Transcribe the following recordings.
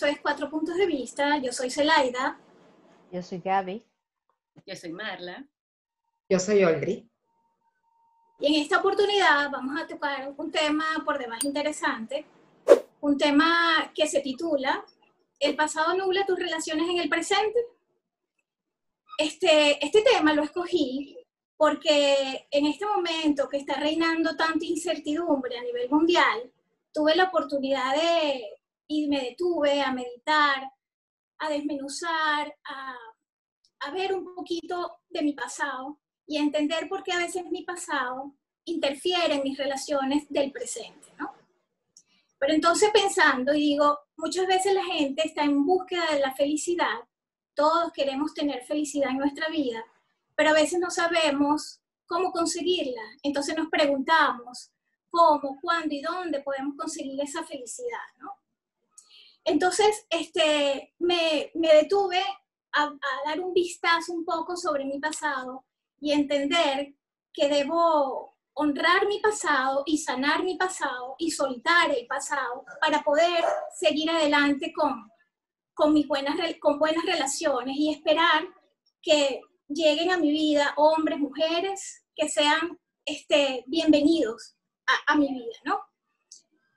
Esto es Cuatro Puntos de Vista. Yo soy Zelaida. Yo soy Gaby. Yo soy Marla. Yo soy Olri. Y en esta oportunidad vamos a tocar un tema por demás interesante, un tema que se titula ¿El pasado nubla tus relaciones en el presente? Este, este tema lo escogí porque en este momento que está reinando tanta incertidumbre a nivel mundial, tuve la oportunidad de, y me detuve a meditar, a desmenuzar, a, a ver un poquito de mi pasado y a entender por qué a veces mi pasado interfiere en mis relaciones del presente, ¿no? Pero entonces pensando y digo, muchas veces la gente está en búsqueda de la felicidad, todos queremos tener felicidad en nuestra vida, pero a veces no sabemos cómo conseguirla. Entonces nos preguntamos cómo, cuándo y dónde podemos conseguir esa felicidad, ¿no? Entonces, este, me, me detuve a, dar un vistazo un poco sobre mi pasado y entender que debo honrar mi pasado y sanar mi pasado y soltar el pasado para poder seguir adelante con, con, mis buenas, con buenas relaciones y esperar que lleguen a mi vida hombres, mujeres, que sean este, bienvenidos a mi vida, ¿no?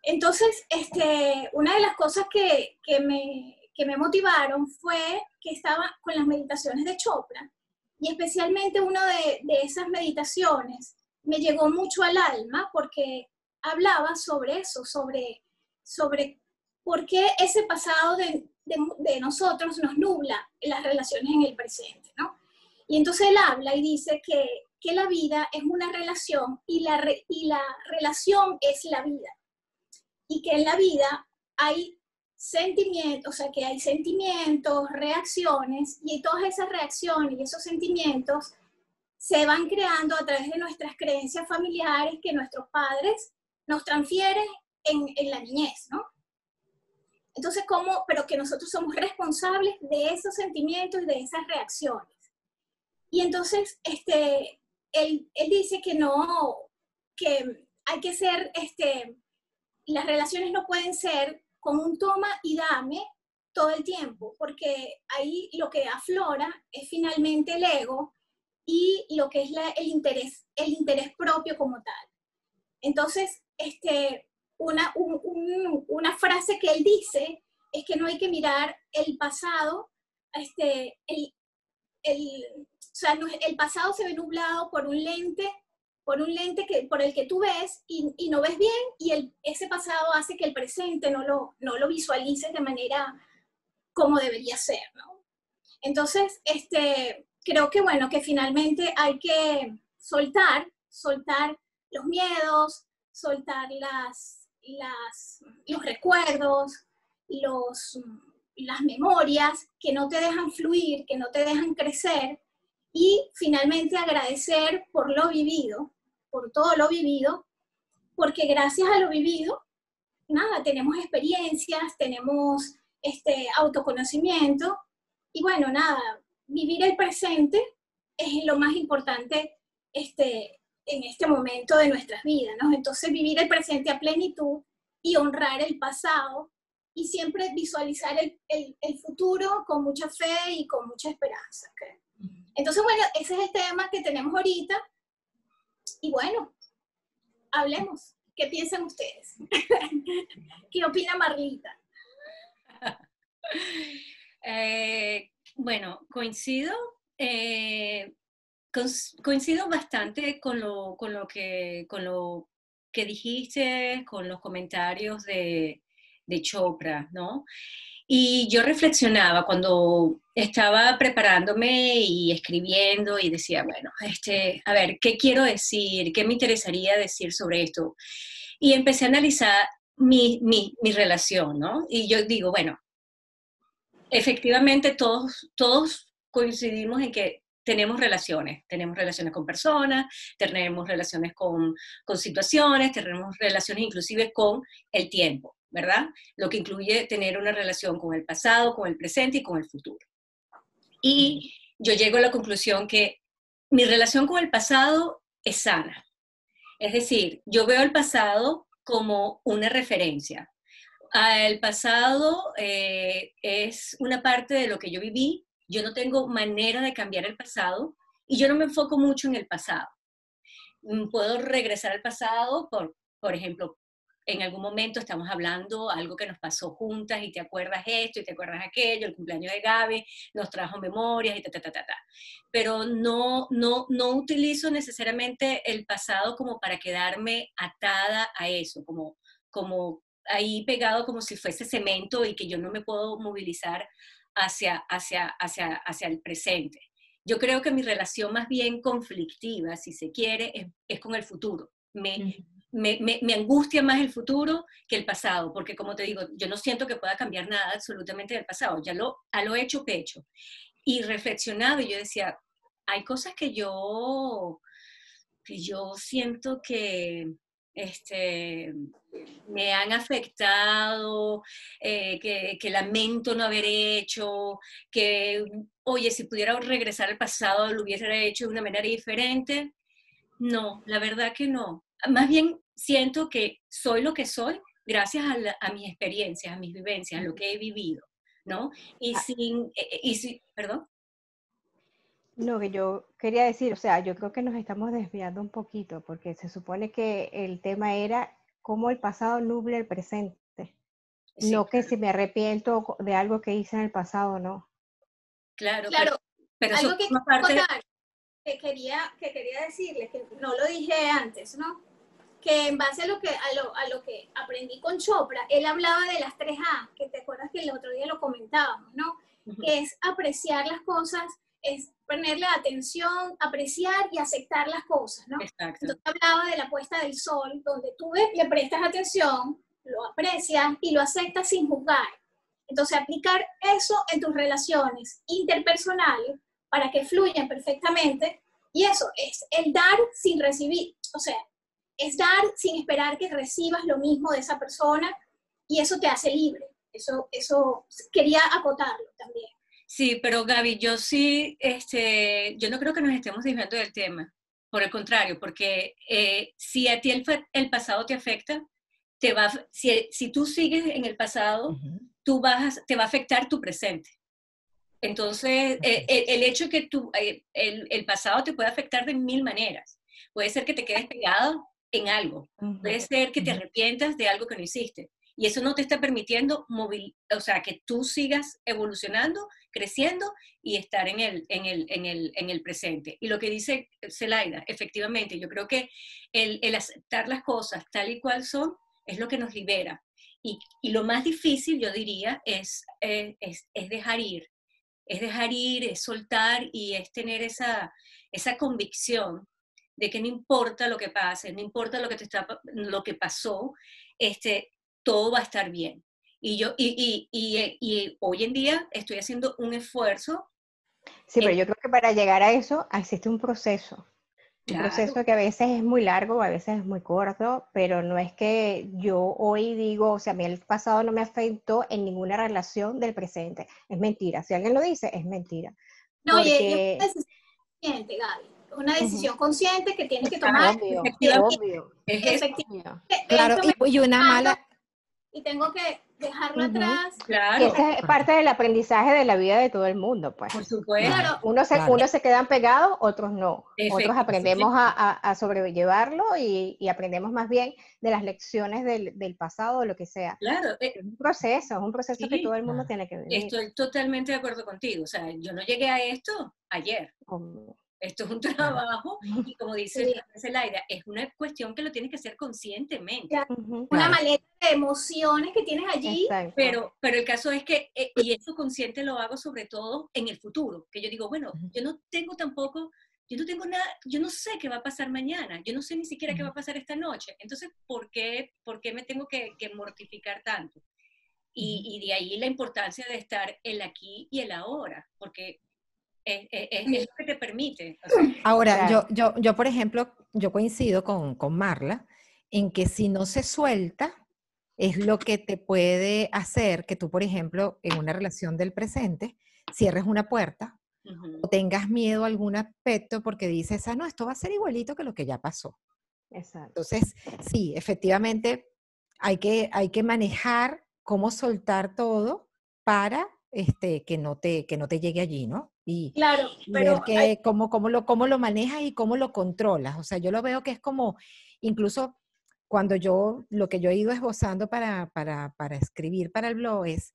Entonces, este, una de las cosas que, que, me, que me motivaron fue que estaba con las meditaciones de Chopra y especialmente una de, de esas meditaciones me llegó mucho al alma porque hablaba sobre eso, sobre, sobre por qué ese pasado de, de, de, nosotros nos nubla las relaciones en el presente, ¿no? Y entonces él habla y dice que, que la vida es una relación y la, re, y la relación es la vida. Y que en la vida hay sentimientos, o sea, que hay sentimientos, reacciones, y todas esas reacciones y esos sentimientos se van creando a través de nuestras creencias familiares que nuestros padres nos transfieren en, en la niñez, ¿no? Entonces, ¿cómo? Pero que nosotros somos responsables de esos sentimientos y de esas reacciones. Y entonces, este, él, él dice que no, que hay que ser, este, las relaciones no pueden ser con un toma y dame todo el tiempo, porque ahí lo que aflora es finalmente el ego y lo que es el, interés, el interés propio como tal. Entonces, este, una, un, un, una frase que él dice es que no hay que mirar el pasado, este, el, el, o sea, el pasado se ve nublado por un lente, por un lente que, por el que tú ves y, no ves bien, y el, ese pasado hace que el presente no lo, no lo visualices de manera como debería ser. Entonces, este, creo que bueno, que finalmente hay que soltar, soltar los miedos, soltar las, las, los recuerdos, los, las memorias que no te dejan fluir, que no te dejan crecer, y finalmente agradecer por lo vivido, por todo lo vivido, porque gracias a lo vivido, nada, tenemos experiencias, tenemos este autoconocimiento, y bueno, nada, vivir el presente es lo más importante este, en este momento de nuestras vidas, ¿no? Entonces vivir el presente a plenitud y honrar el pasado y siempre visualizar el, el, futuro con mucha fe y con mucha esperanza. ¿okay? Entonces, bueno, ese es el tema que tenemos ahorita. Y bueno, hablemos. ¿Qué piensan ustedes? ¿Qué opina Marlita? eh, bueno, coincido, eh, coincido bastante con lo, con lo, que, con lo que dijiste, con los comentarios de, de Chopra, ¿no? Y yo reflexionaba cuando estaba preparándome y escribiendo y decía, bueno, este, a ver, ¿qué quiero decir? ¿Qué me interesaría decir sobre esto? Y empecé a analizar mi, mi, mi relación, ¿no? Y yo digo, bueno, efectivamente todos, todos coincidimos en que tenemos relaciones, tenemos relaciones con personas, tenemos relaciones con, con, situaciones, tenemos relaciones inclusive con el tiempo, ¿verdad? Lo que incluye tener una relación con el pasado, con el presente y con el futuro. Y yo llego a la conclusión que mi relación con el pasado es sana. Es decir, yo veo el pasado como una referencia, ah, el pasado eh, es una parte de lo que yo viví. Yo no tengo manera de cambiar el pasado y yo no me enfoco mucho en el pasado. Mm, puedo regresar al pasado, por, por ejemplo, en algún momento estamos hablando algo que nos pasó juntas y te acuerdas esto y te acuerdas aquello, el cumpleaños de Gaby nos trajo memorias y ta, ta, ta, ta, ta. Pero no, no, no utilizo necesariamente el pasado como para quedarme atada a eso, como, como ahí pegado como si fuese cemento y que yo no me puedo movilizar hacia, hacia, hacia, hacia el presente. Yo creo que mi relación más bien conflictiva, si se quiere, es, es con el futuro. Me, me, angustia más el futuro que el pasado, porque como te digo, yo no siento que pueda cambiar nada absolutamente del pasado, ya lo, a lo hecho pecho. Y reflexionado, yo decía, hay cosas que yo, que yo siento que este, me han afectado, eh, que, que, lamento no haber hecho, que, oye, si pudiera regresar al pasado lo hubiera hecho de una manera diferente. No, la verdad que no. Más bien siento que soy lo que soy gracias a, mis experiencias, a mis vivencias, a lo que he vivido, ¿no? Y ah. sin, eh, eh, y si, perdón. Lo que yo quería decir, o sea, yo creo que nos estamos desviando un poquito, porque se supone que el tema era cómo el pasado nubla el presente. no que si me arrepiento de algo que hice en el pasado, no. Claro, claro. Pero, algo que, parte... que, quería, que quería decirles, que no lo dije antes, ¿no? Que en base a lo que, a lo, a lo que aprendí con Chopra, él hablaba de las tres A, que te acuerdas que el otro día lo comentábamos, ¿no? Que es apreciar las cosas, es ponerle atención, apreciar y aceptar las cosas, ¿no? Exacto. Entonces hablaba de la puesta del sol, donde tú le prestas atención, lo aprecias y lo aceptas sin juzgar. Entonces aplicar eso en tus relaciones interpersonales para que fluyan perfectamente y eso es el dar sin recibir. O sea, es dar sin esperar que recibas lo mismo de esa persona y eso te hace libre. Eso, eso quería acotarlo también. Sí, pero Gaby, yo sí, este, yo no creo que nos estemos desviando del tema. Por el contrario, porque eh, si a ti el, el, pasado te afecta, te va, si, si tú sigues en el pasado, tú vas, te va a afectar tu presente. Entonces, eh, el, el, hecho que tú, eh, el, el, pasado te puede afectar de mil maneras. Puede ser que te quedes pegado en algo. Puede ser que te arrepientas de algo que no hiciste. Y eso no te está permitiendo móvil, o sea, que tú sigas evolucionando, creciendo y estar en el, en el, en el, en el presente. Y lo que dice Zelaida, efectivamente, yo creo que el, el, aceptar las cosas tal y cual son es lo que nos libera. Y, y lo más difícil, yo diría, es, eh, es, es, dejar ir. Es dejar ir, es soltar y es tener esa, esa convicción de que no importa lo que pase, no importa lo que, te está, lo que pasó, este, todo va a estar bien. Y yo, y, y, y, y hoy en día estoy haciendo un esfuerzo. Sí, pero yo creo que para llegar a eso existe un proceso. Un proceso que a veces es muy largo, a veces es muy corto, pero no es que yo hoy digo, o sea, a mí el pasado no me afectó en ninguna relación del presente. Es mentira. Si alguien lo dice, es mentira. No, porque... y, y es Gaby una decisión consciente que tienes que tomar. Obvio, efectivamente, Claro, y, una mala... Y tengo que dejarlo atrás. Claro. Esa es parte del aprendizaje de la vida de todo el mundo, pues. Por supuesto. Claro. Unos se, uno se quedan pegados, otros no. Otros aprendemos a, a, sobrellevarlo y, y, aprendemos más bien de las lecciones del, del pasado o lo que sea. Claro. Eh, es un proceso, es un proceso que todo el mundo tiene que vivir. Estoy totalmente de acuerdo contigo. O sea, yo no llegué a esto ayer. Esto es un trabajo y como dice Zelaida, es una cuestión que lo tienes que hacer conscientemente. Una maleta de emociones que tienes allí. Pero, pero el caso es que, eh, y eso consciente lo hago sobre todo en el futuro, que yo digo, bueno, yo no tengo tampoco, yo no tengo nada, yo no sé qué va a pasar mañana, yo no sé ni siquiera qué va a pasar esta noche. Entonces, ¿por qué, por qué me tengo que, que mortificar tanto? Y, y, de ahí la importancia de estar el aquí y el ahora, porque es, lo que te permite. Ahora, yo, yo, yo, por ejemplo, yo coincido con, con Marla en que si no se suelta, es lo que te puede hacer que tú, por ejemplo, en una relación del presente, cierres una puerta o tengas miedo a algún aspecto porque dices, ah, no, esto va a ser igualito que lo que ya pasó. Exacto. Entonces, sí, efectivamente, hay que, hay que manejar cómo soltar todo para este, que, no te, que no te llegue allí, ¿no? Y, claro, pero ver que, cómo, cómo, lo, cómo lo manejas y cómo lo controlas. O sea, yo lo veo que es como, incluso cuando yo, lo que yo he ido esbozando para, para, para escribir para el blog es,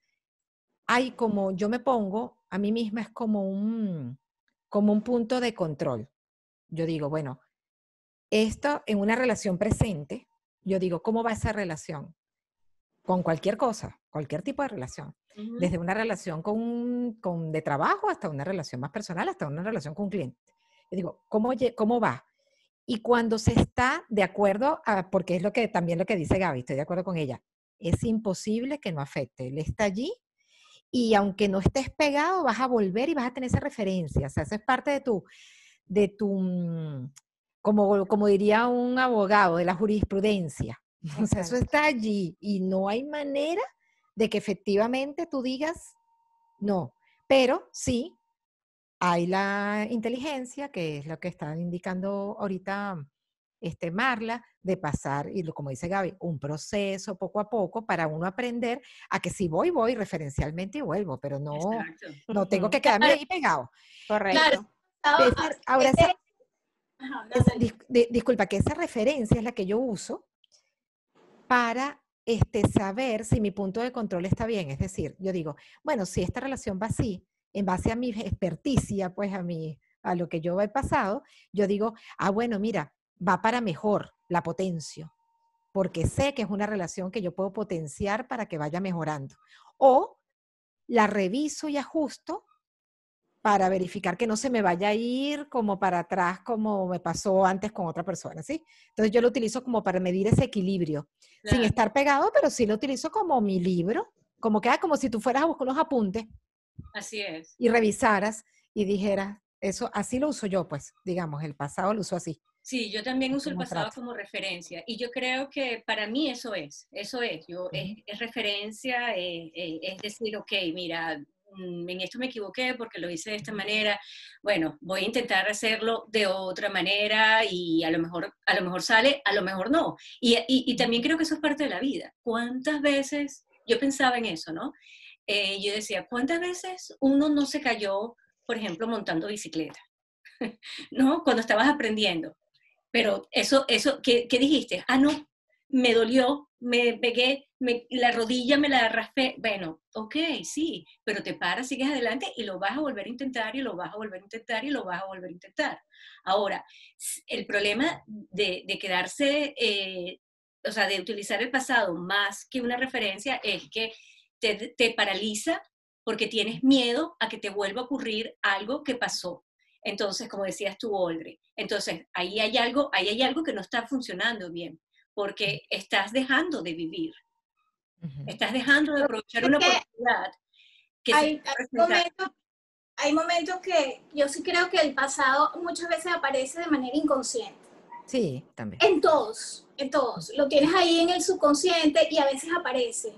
hay como, yo me pongo, a mí misma es como un, como un punto de control. Yo digo, bueno, esto en una relación presente, yo digo, ¿cómo va esa relación? Con cualquier cosa, cualquier tipo de relación. Desde una relación con, con, de trabajo hasta una relación más personal, hasta una relación con un cliente. Yo digo, ¿cómo, cómo va? Y cuando se está de acuerdo, a, porque es lo que también lo que dice Gaby, estoy de acuerdo con ella, es imposible que no afecte. Él está allí y aunque no estés pegado, vas a volver y vas a tener esa referencia. O sea, eso es parte de tu, de tu, mm, como, como diría un abogado, de la jurisprudencia. O sea, eso está allí y no hay manera de que efectivamente tú digas no. Pero sí, hay la inteligencia, que es lo que está indicando ahorita este, Marla, de pasar, y lo, como dice Gaby, un proceso poco a poco para uno aprender a que si voy, voy referencialmente y vuelvo, pero no, no tengo que quedarme ahí pegado. Correcto. ahora, disculpa, que esa referencia es la que yo uso para este, saber si mi punto de control está bien. Es decir, yo digo, bueno, si esta relación va así, en base a mi experticia, pues a, mi, a lo que yo he pasado, yo digo, ah, bueno, mira, va para mejor, la potencio, porque sé que es una relación que yo puedo potenciar para que vaya mejorando. O la reviso y ajusto para verificar que no se me vaya a ir como para atrás como me pasó antes con otra persona, ¿sí? Entonces yo lo utilizo como para medir ese equilibrio, sin estar pegado, pero sí lo utilizo como mi libro, como que, como si tú fueras a buscar unos apuntes. Así es. Y revisaras y dijeras, eso, así lo uso yo, pues, digamos, el pasado lo uso así. Sí, yo también uso el pasado como referencia y yo creo que para mí eso es, eso es, yo, es, referencia, eh, eh, es decir, ok, mira, en esto me equivoqué porque lo hice de esta manera, bueno, voy a intentar hacerlo de otra manera y a lo mejor, a lo mejor sale, a lo mejor no. Y, y, también creo que eso es parte de la vida. ¿Cuántas veces, yo pensaba en eso, ¿no? Eh, yo decía, ¿cuántas veces uno no se cayó, por ejemplo, montando bicicleta? ¿No? Cuando estabas aprendiendo pero eso, eso, ¿qué, qué dijiste? Ah, no, me dolió, me pegué, me, la rodilla me la raspé. Bueno, ok, sí, pero te paras, sigues adelante y lo vas a volver a intentar y lo vas a volver a intentar y lo vas a volver a intentar. Ahora, el problema de, quedarse, eh, o sea, de utilizar el pasado más que una referencia es que te, te paraliza porque tienes miedo a que te vuelva a ocurrir algo que pasó. Entonces, como decías tú, Olre, entonces ahí hay algo, ahí hay algo que no está funcionando bien, porque estás dejando de vivir, estás dejando de aprovechar una oportunidad. Que hay, momentos, hay momentos que yo sí creo que el pasado muchas veces aparece de manera inconsciente. Sí, también. En todos, en todos. Lo tienes ahí en el subconsciente y a veces aparece.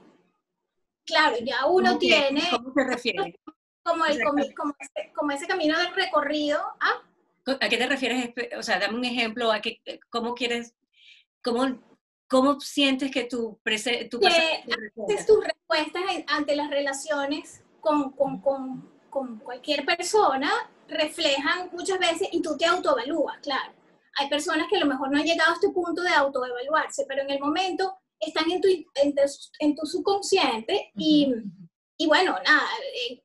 Claro, ya uno tiene... ¿Cómo se refiere? como, el, como, ese, camino del recorrido. ¿ah? ¿A qué te refieres? O sea, dame un ejemplo, ¿a qué, ¿cómo quieres, cómo, cómo sientes que tu, prese, tu haces tus respuestas ante las relaciones con, con, con, con cualquier persona reflejan muchas veces y tú te autoevalúas, claro. Hay personas que a lo mejor no han llegado a este punto de autoevaluarse, pero en el momento están en tu, en tu, subconsciente y, y, bueno, nada, eh,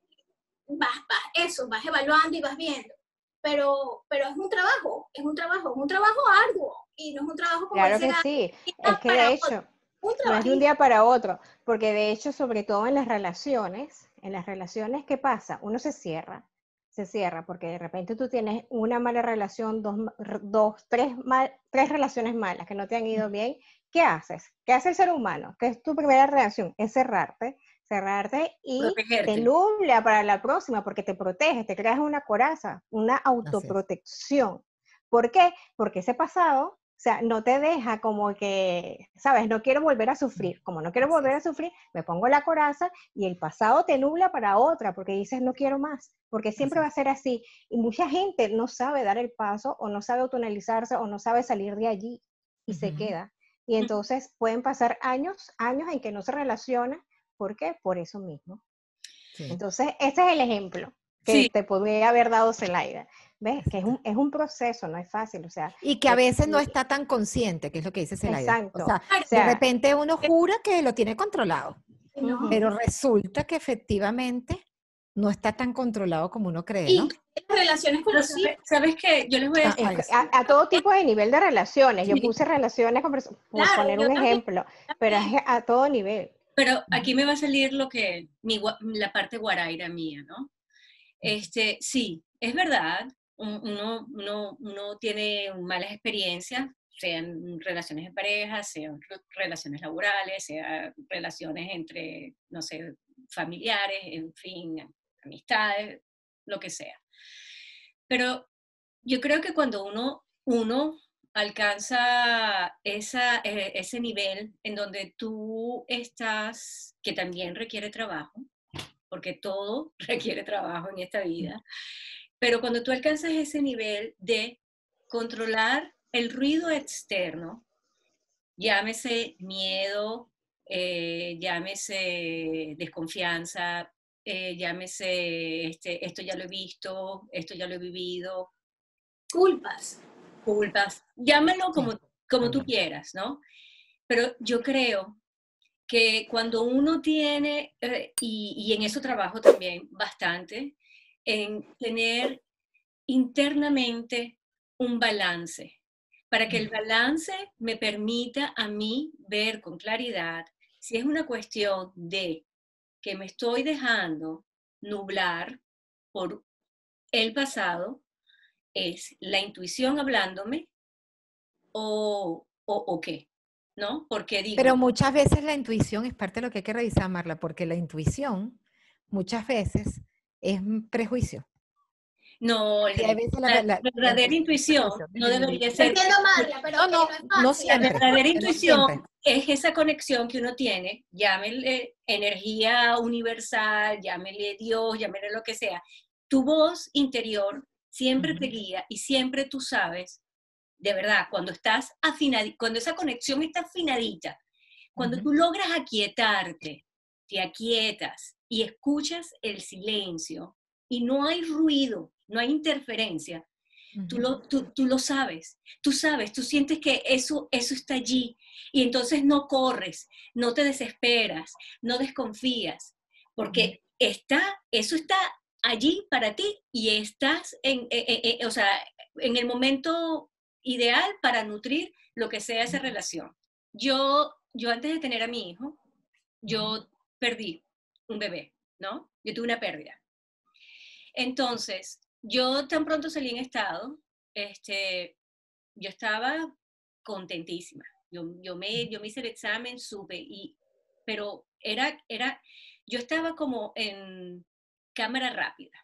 vas, vas, eso, vas evaluando y vas viendo. Pero, pero es un trabajo, es un trabajo, es un trabajo arduo y no es un trabajo como Claro que sí, es que de hecho, no es de un día para otro, porque de hecho, sobre todo en las relaciones, en las relaciones, ¿qué pasa? Uno se cierra, se cierra, porque de repente tú tienes una mala relación, dos, dos tres, mal, tres relaciones malas que no te han ido bien, ¿qué haces? ¿Qué hace el ser humano? ¿Qué es tu primera reacción? Es cerrarte, cerrarte y te nubla para la próxima porque te protege, te creas una coraza, una autoprotección. ¿Por qué? Porque ese pasado, o sea, no te deja como que, sabes, no quiero volver a sufrir. Como no quiero volver a sufrir, me pongo la coraza y el pasado te nubla para otra porque dices no quiero más, porque siempre va a ser así. Y mucha gente no sabe dar el paso o no sabe autonalizarse o no sabe salir de allí y se queda. Y entonces pueden pasar años, años en que no se relaciona ¿Por qué? Por eso mismo. Sí. Entonces, ese es el ejemplo que Sí. te podría haber dado Zelaida. ¿Ves? Que es un, es un proceso, no es fácil. O sea, Y que a Eh, veces no y- está tan consciente, que es lo que dice Zelaida. Exacto. O sea, o de repente uno jura que lo tiene controlado, pero resulta que efectivamente no está tan controlado como uno cree, Y ¿no? las relaciones con los hijos. sabe- ¿Sabes qué? Yo les voy a Ah, decir, a, a todo tipo de nivel de relaciones. Yo puse relaciones, con perso- por Claro, poner un también. ejemplo, pero es a todo nivel. pero aquí me va a salir lo que, mi, la parte guaraira mía, ¿no? Este, sí, es verdad, uno, uno, tiene malas experiencias, sean relaciones de pareja, sean re- relaciones laborales, sean relaciones entre, no sé, familiares, en fin, amistades, lo que sea. Pero yo creo que cuando uno, uno alcanza esa, eh, ese nivel en donde tú estás, que también requiere trabajo, porque todo requiere trabajo en esta vida, pero cuando tú alcanzas ese nivel de controlar el ruido externo, llámese miedo, eh, llámese desconfianza, eh, llámese este, esto ya lo he visto, esto ya lo he vivido, Culpas. culpas, llámalo como, como tú quieras, ¿no? Pero yo creo que cuando uno tiene, eh, y, y en eso trabajo también bastante, en tener internamente un balance, para que el balance me permita a mí ver con claridad si es una cuestión de que me estoy dejando nublar por el pasado, es la intuición hablándome o, o, o qué, ¿no? Porque digo, Pero muchas veces la intuición es parte de lo que hay que revisar, Marla, porque la intuición muchas veces es un prejuicio. no, la- la, la- la verdadera intuición no debería ser entiendo, María, pero No, no, no fácil. La siempre. verdadera intuición siempre. es esa conexión que uno tiene, llámele energía universal, llámele Dios, llámele lo que sea. Tu voz interior siempre te guía y siempre tú sabes, de verdad, cuando estás afinadi- cuando esa conexión está afinadita, cuando tú logras aquietarte, te aquietas y escuchas el silencio y no hay ruido, no hay interferencia, tú lo, tú, tú lo sabes, tú sabes, tú sientes que eso, eso está allí y entonces no corres, no te desesperas, no desconfías, porque está, eso está allí para ti y estás en, eh, eh, eh, o sea, en el momento ideal para nutrir lo que sea esa relación. Yo, yo antes de tener a mi hijo, yo perdí un bebé, ¿no? Yo tuve una pérdida. Entonces, yo tan pronto salí en estado, este, yo estaba contentísima. Yo, yo, me, yo me hice el examen, supe, y, pero era, era, yo estaba como en cámara rápida,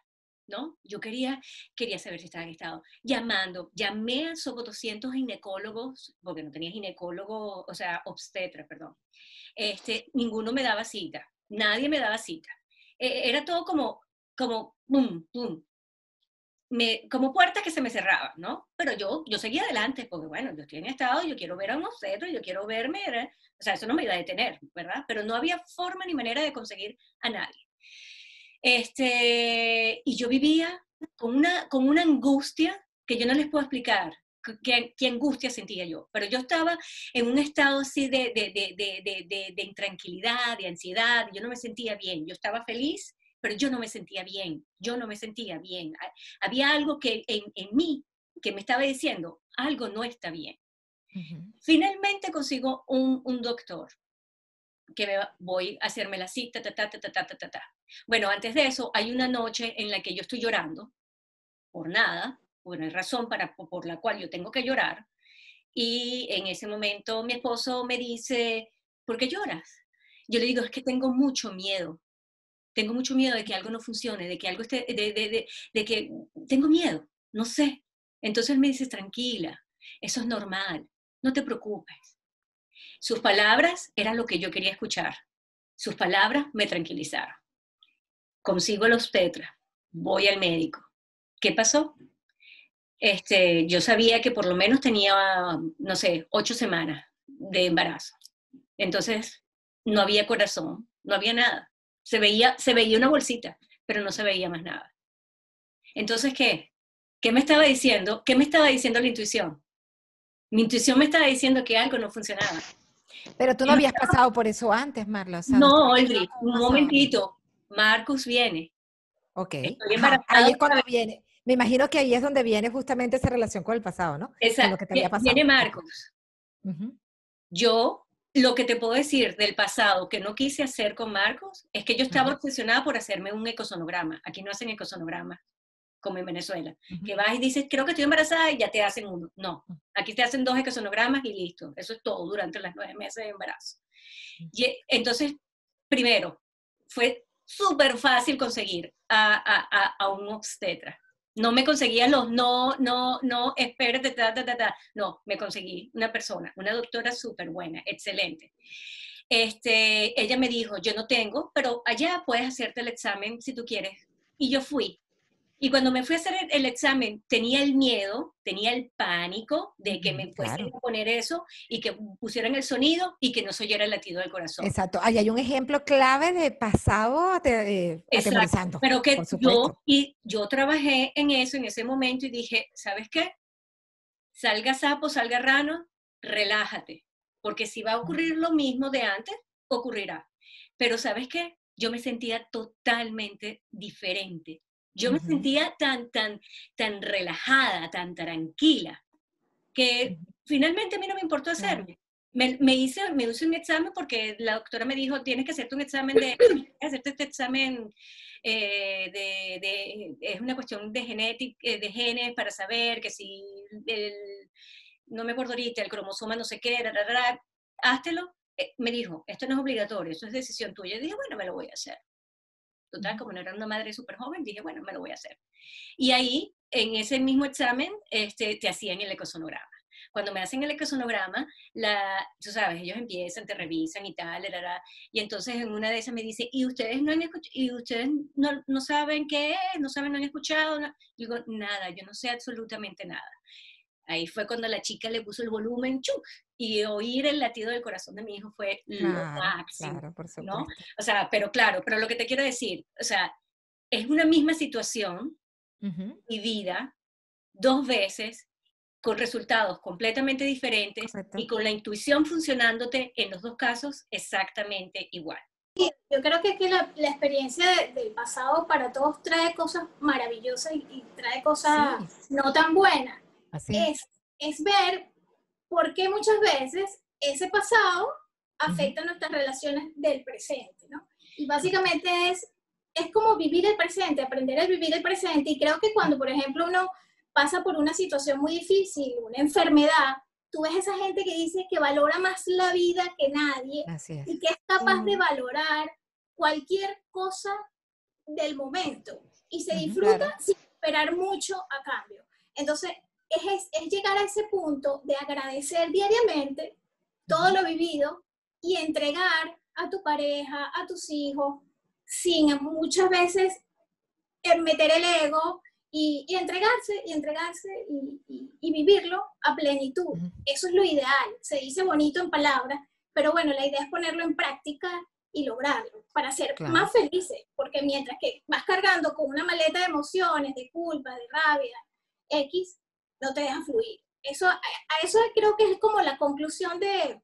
¿no? Yo quería, quería saber si estaba en estado. Llamando, llamé a sobre 200 ginecólogos, porque no tenía ginecólogo, o sea, obstetra, perdón. Este, ninguno me daba cita, nadie me daba cita. Eh, era todo como, como, pum, pum, me, como puertas que se me cerraban, ¿no? Pero yo, yo seguía adelante, porque bueno, yo estoy en estado, yo quiero ver a un obstetra, yo quiero verme, ¿verdad? o sea, eso no me iba a detener, ¿verdad? Pero no había forma ni manera de conseguir a nadie. Este, y yo vivía con una, con una angustia que yo no les puedo explicar qué, qué angustia sentía yo, pero yo estaba en un estado así de, de, de, de, de, de intranquilidad, de ansiedad, yo no me sentía bien, yo estaba feliz, pero yo no me sentía bien, yo no me sentía bien. Había algo que en, en mí que me estaba diciendo, algo no está bien. Uh -huh. Finalmente consigo un, un, doctor que me voy a hacerme la cita, ta, ta, ta, ta, ta, ta, ta. Bueno, antes de eso hay una noche en la que yo estoy llorando por nada, bueno, hay razón para, por la cual yo tengo que llorar, y en ese momento mi esposo me dice, ¿por qué lloras? Yo le digo, es que tengo mucho miedo, tengo mucho miedo de que algo no funcione, de que algo esté, de, de, de, de que tengo miedo, no sé. Entonces me dice, tranquila, eso es normal, no te preocupes. Sus palabras eran lo que yo quería escuchar. Sus palabras me tranquilizaron. Consigo el obstetra, voy al médico. ¿Qué pasó? Este, yo sabía que por lo menos tenía, no sé, ocho semanas de embarazo. Entonces, no había corazón, no había nada. Se veía, se veía una bolsita, pero no se veía más nada. Entonces, ¿qué? ¿Qué me estaba diciendo? ¿Qué me estaba diciendo la intuición? Mi intuición me estaba diciendo que algo no funcionaba. Pero tú no habías pasado por eso antes, Marla. no, Olri, un momentito. Marcus viene. Ok. ahí es cuando viene. Me imagino que ahí es donde viene justamente esa relación con el pasado, ¿no? Exacto. que Viene Marcos. Yo, lo que te puedo decir del pasado que no quise hacer con Marcos es que yo estaba obsesionada por hacerme un ecosonograma. Aquí no hacen ecosonograma como en Venezuela. Que vas y dices, creo que estoy embarazada y ya te hacen uno. No, aquí te hacen dos ecosonogramas y listo. Eso es todo durante los nueve meses de embarazo. Y entonces, primero, fue súper fácil conseguir a, a, a, un obstetra. No me conseguía los no, no, no, espérate, ta, ta, ta, ta. No, me conseguí una persona, una doctora súper buena, excelente. Este, ella me dijo, yo no tengo, pero allá puedes hacerte el examen si tú quieres. Y yo fui. Y cuando me fui a hacer el, examen, tenía el miedo, tenía el pánico de que me fuesen a poner eso y que pusieran el sonido y que no se oyera el latido del corazón. Exacto. Ahí hay un ejemplo clave de pasado eh, atemorizando. Pero que yo, y yo trabajé en eso en ese momento y dije, ¿sabes qué? Salga sapo, salga rano, relájate. Porque si va a ocurrir lo mismo de antes, ocurrirá. Pero ¿sabes qué? Yo me sentía totalmente diferente yo me sentía tan, tan, tan relajada, tan tranquila, que finalmente a mí no me importó hacerme. Me, me, hice, me hice un examen porque la doctora me dijo, tienes que hacerte un examen de, hacerte este examen eh, de, de, es una cuestión de genética, eh, de genes para saber que si el, no me acuerdo ahorita, el cromosoma no sé qué, háztelo. Eh, me dijo, esto no es obligatorio, esto es decisión tuya. Dije, bueno, me lo voy a hacer. Total, como no era una madre súper joven, dije, bueno, me lo voy a hacer. Y ahí, en ese mismo examen, este, te hacían el ecosonograma. Cuando me hacen el ecosonograma, la, tú sabes, ellos empiezan, te revisan y tal, y entonces en una de esas me dice, ¿y ustedes no han y ustedes no, no, saben qué es? ¿No saben, no han escuchado? Digo, nada, yo no sé absolutamente nada. Ahí fue cuando la chica le puso el volumen, ¡chu! Y oír el latido del corazón de mi hijo fue lo máximo, claro, por ¿no? O sea, pero claro, pero lo que te quiero decir, o sea, es una misma situación vivida dos veces con resultados completamente diferentes y con la intuición funcionándote en los dos casos exactamente igual. yo creo que, es que la, la experiencia del pasado para todos trae cosas maravillosas y, trae cosas no tan buenas. Es, es ver por qué muchas veces ese pasado afecta nuestras relaciones del presente, ¿no? Y básicamente es, es como vivir el presente, aprender a vivir el presente. Y creo que cuando, por ejemplo, uno pasa por una situación muy difícil, una enfermedad, tú ves esa gente que dice que valora más la vida que nadie y que es capaz de valorar cualquier cosa del momento y se disfruta sin esperar mucho a cambio. Entonces, es, es, llegar a ese punto de agradecer diariamente todo lo vivido y entregar a tu pareja, a tus hijos, sin muchas veces eh, meter el ego y, y entregarse y entregarse y, y, vivirlo a plenitud. Eso es lo ideal. Se dice bonito en palabras, pero bueno, la idea es ponerlo en práctica y lograrlo para ser más felices, porque mientras que vas cargando con una maleta de emociones, de culpa, de rabia, X, no te dejan fluir. Eso, a, eso creo que es como la conclusión de,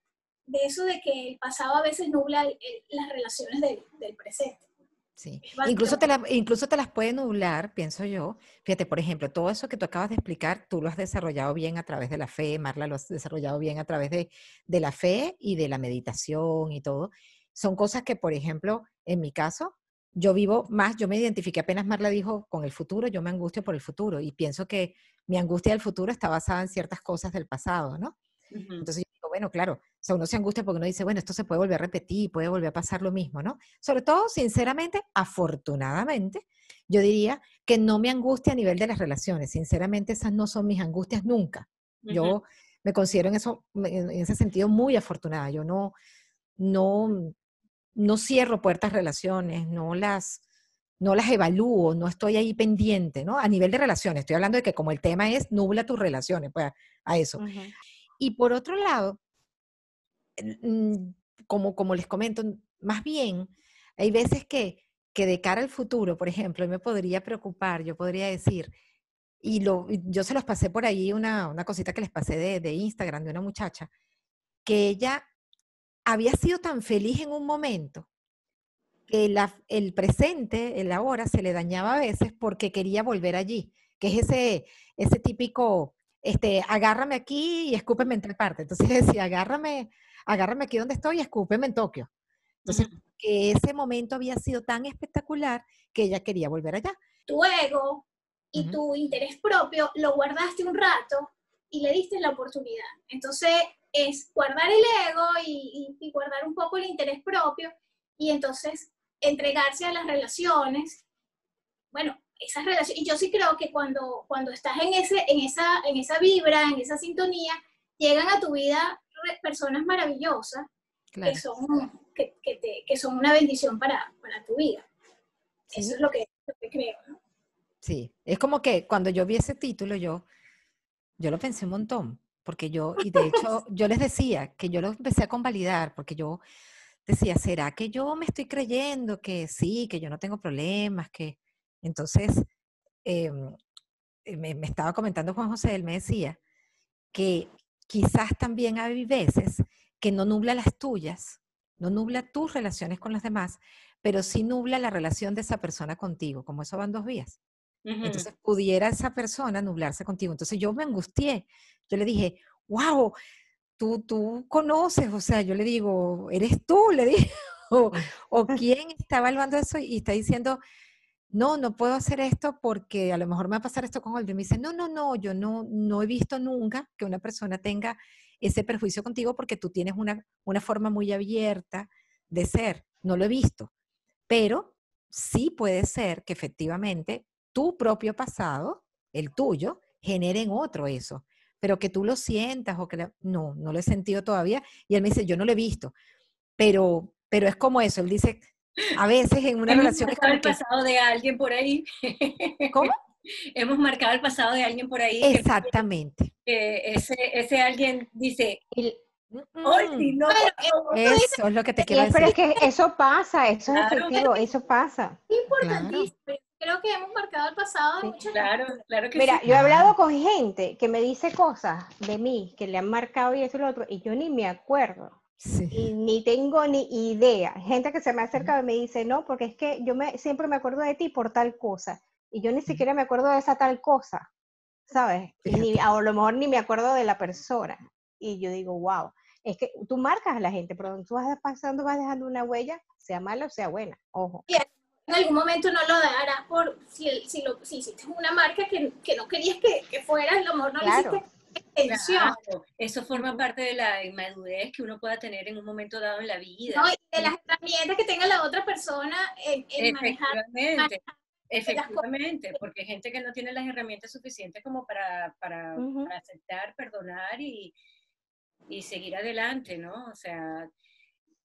de eso de que el pasado a veces nubla las relaciones del, del presente. Sí, incluso te, incluso te las puede nublar, pienso yo. Fíjate, por ejemplo, todo eso que tú acabas de explicar, tú lo has desarrollado bien a través de la fe, Marla lo has desarrollado bien a través de, de la fe y de la meditación y todo. Son cosas que, por ejemplo, en mi caso, yo vivo más, yo me identifiqué apenas Marla dijo con el futuro, yo me angustio por el futuro y pienso que mi angustia del futuro está basada en ciertas cosas del pasado, ¿no? Entonces yo digo, bueno, claro, o sea, uno se angustia porque uno dice, bueno, esto se puede volver a repetir, puede volver a pasar lo mismo, ¿no? Sobre todo, sinceramente, afortunadamente, yo diría que no me angustia a nivel de las relaciones. Sinceramente, esas no son mis angustias nunca. Yo me considero en, eso, en ese sentido muy afortunada. Yo no, no, no cierro puertas relaciones, no las, no las evalúo, no estoy ahí pendiente, ¿no? A nivel de relaciones, estoy hablando de que como el tema es nubla tus relaciones, pues a eso. Y por otro lado, como, como les comento, más bien Hay veces que, que de cara al futuro, por ejemplo, me podría preocupar, yo podría decir, y lo, yo se los pasé por ahí una, una cosita que les pasé de, de Instagram de una muchacha, que ella había sido tan feliz en un momento que la, el presente, el ahora, se le dañaba a veces porque quería volver allí, que es ese, ese típico, este, agárrame aquí y escúpeme en tal parte. Entonces decía, agárrame, agárrame aquí donde estoy y escúpeme en Tokio. Entonces, que ese momento había sido tan espectacular que ella quería volver allá. Tu ego y tu interés propio lo guardaste un rato y le diste la oportunidad. Entonces, es guardar el ego y, y, guardar un poco el interés propio y entonces entregarse a las relaciones. Bueno, esas relaciones, y yo sí creo que cuando, cuando estás en, ese, en, esa, en esa vibra, en esa sintonía, llegan a tu vida personas maravillosas que, son, que, que, te, que, son una bendición para, para tu vida. Eso es lo que, lo que creo. ¿no? Sí, es como que cuando yo vi ese título, yo, yo lo pensé un montón, porque yo, y de hecho, yo les decía que yo lo empecé a convalidar, porque yo decía, ¿será que yo me estoy creyendo que sí, que yo no tengo problemas? que Entonces, em, eh, me, me, estaba comentando Juan José, él me decía que quizás también hay veces que no nubla las tuyas, no nubla tus relaciones con los demás, pero sí nubla la relación de esa persona contigo, como eso van dos vías. Entonces pudiera esa persona nublarse contigo. Entonces yo me angustié. Yo le dije, wow, tú, tú conoces, o sea, yo le digo, eres tú, le dije, o, o quién está evaluando eso y está diciendo, no, no puedo hacer esto porque a lo mejor me va a pasar esto con alguien. Me dice, no, no, no, yo no, no he visto nunca que una persona tenga ese perjuicio contigo porque tú tienes una, una forma muy abierta de ser. No lo he visto. Pero sí puede ser que efectivamente tu propio pasado, el tuyo, genere en otro eso. Pero que tú lo sientas o que no, no lo he sentido todavía. Y él me dice, yo no lo he visto. Pero, pero es como eso. Él dice, a veces en una Hemos relación... marcado el pasado de alguien por ahí. ¿Cómo? Hemos marcado el pasado de alguien por ahí. Exactamente. Que, ese, ese alguien dice... Y, Oye, no, eso es lo que te quiero decir. Pero es que eso pasa, eso es efectivo, eso pasa. Importantísimo. Claro creo que hemos marcado el pasado de muchas Claro, claro que Mira, sí. yo he hablado con gente que me dice cosas de mí que le han marcado y eso y lo otro, y yo ni me acuerdo. Sí. Y ni tengo ni idea. Gente que se me acerca y me dice, no, porque es que yo me, siempre me acuerdo de ti por tal cosa. Y yo ni siquiera me acuerdo de esa tal cosa, ¿sabes? Y ni, a lo mejor ni me acuerdo de la persona. Y yo digo, wow. Es que tú marcas a la gente, pero tú vas pasando, vas dejando una huella, sea mala o sea buena. Ojo. Y en algún momento no lo darás por si, si, lo, si hiciste una marca que, que no querías que, que fuera, a lo mejor no Claro. le hiciste intención. Claro, eso forma parte de la inmadurez que uno pueda tener en un momento dado en la vida. ¿no? Y de las herramientas que tenga la otra persona en, en manejar. Efectivamente, efectivamente, porque hay gente que no tiene las herramientas suficientes como para, para, Ujú. para aceptar, perdonar y, y seguir adelante, ¿no? O sea,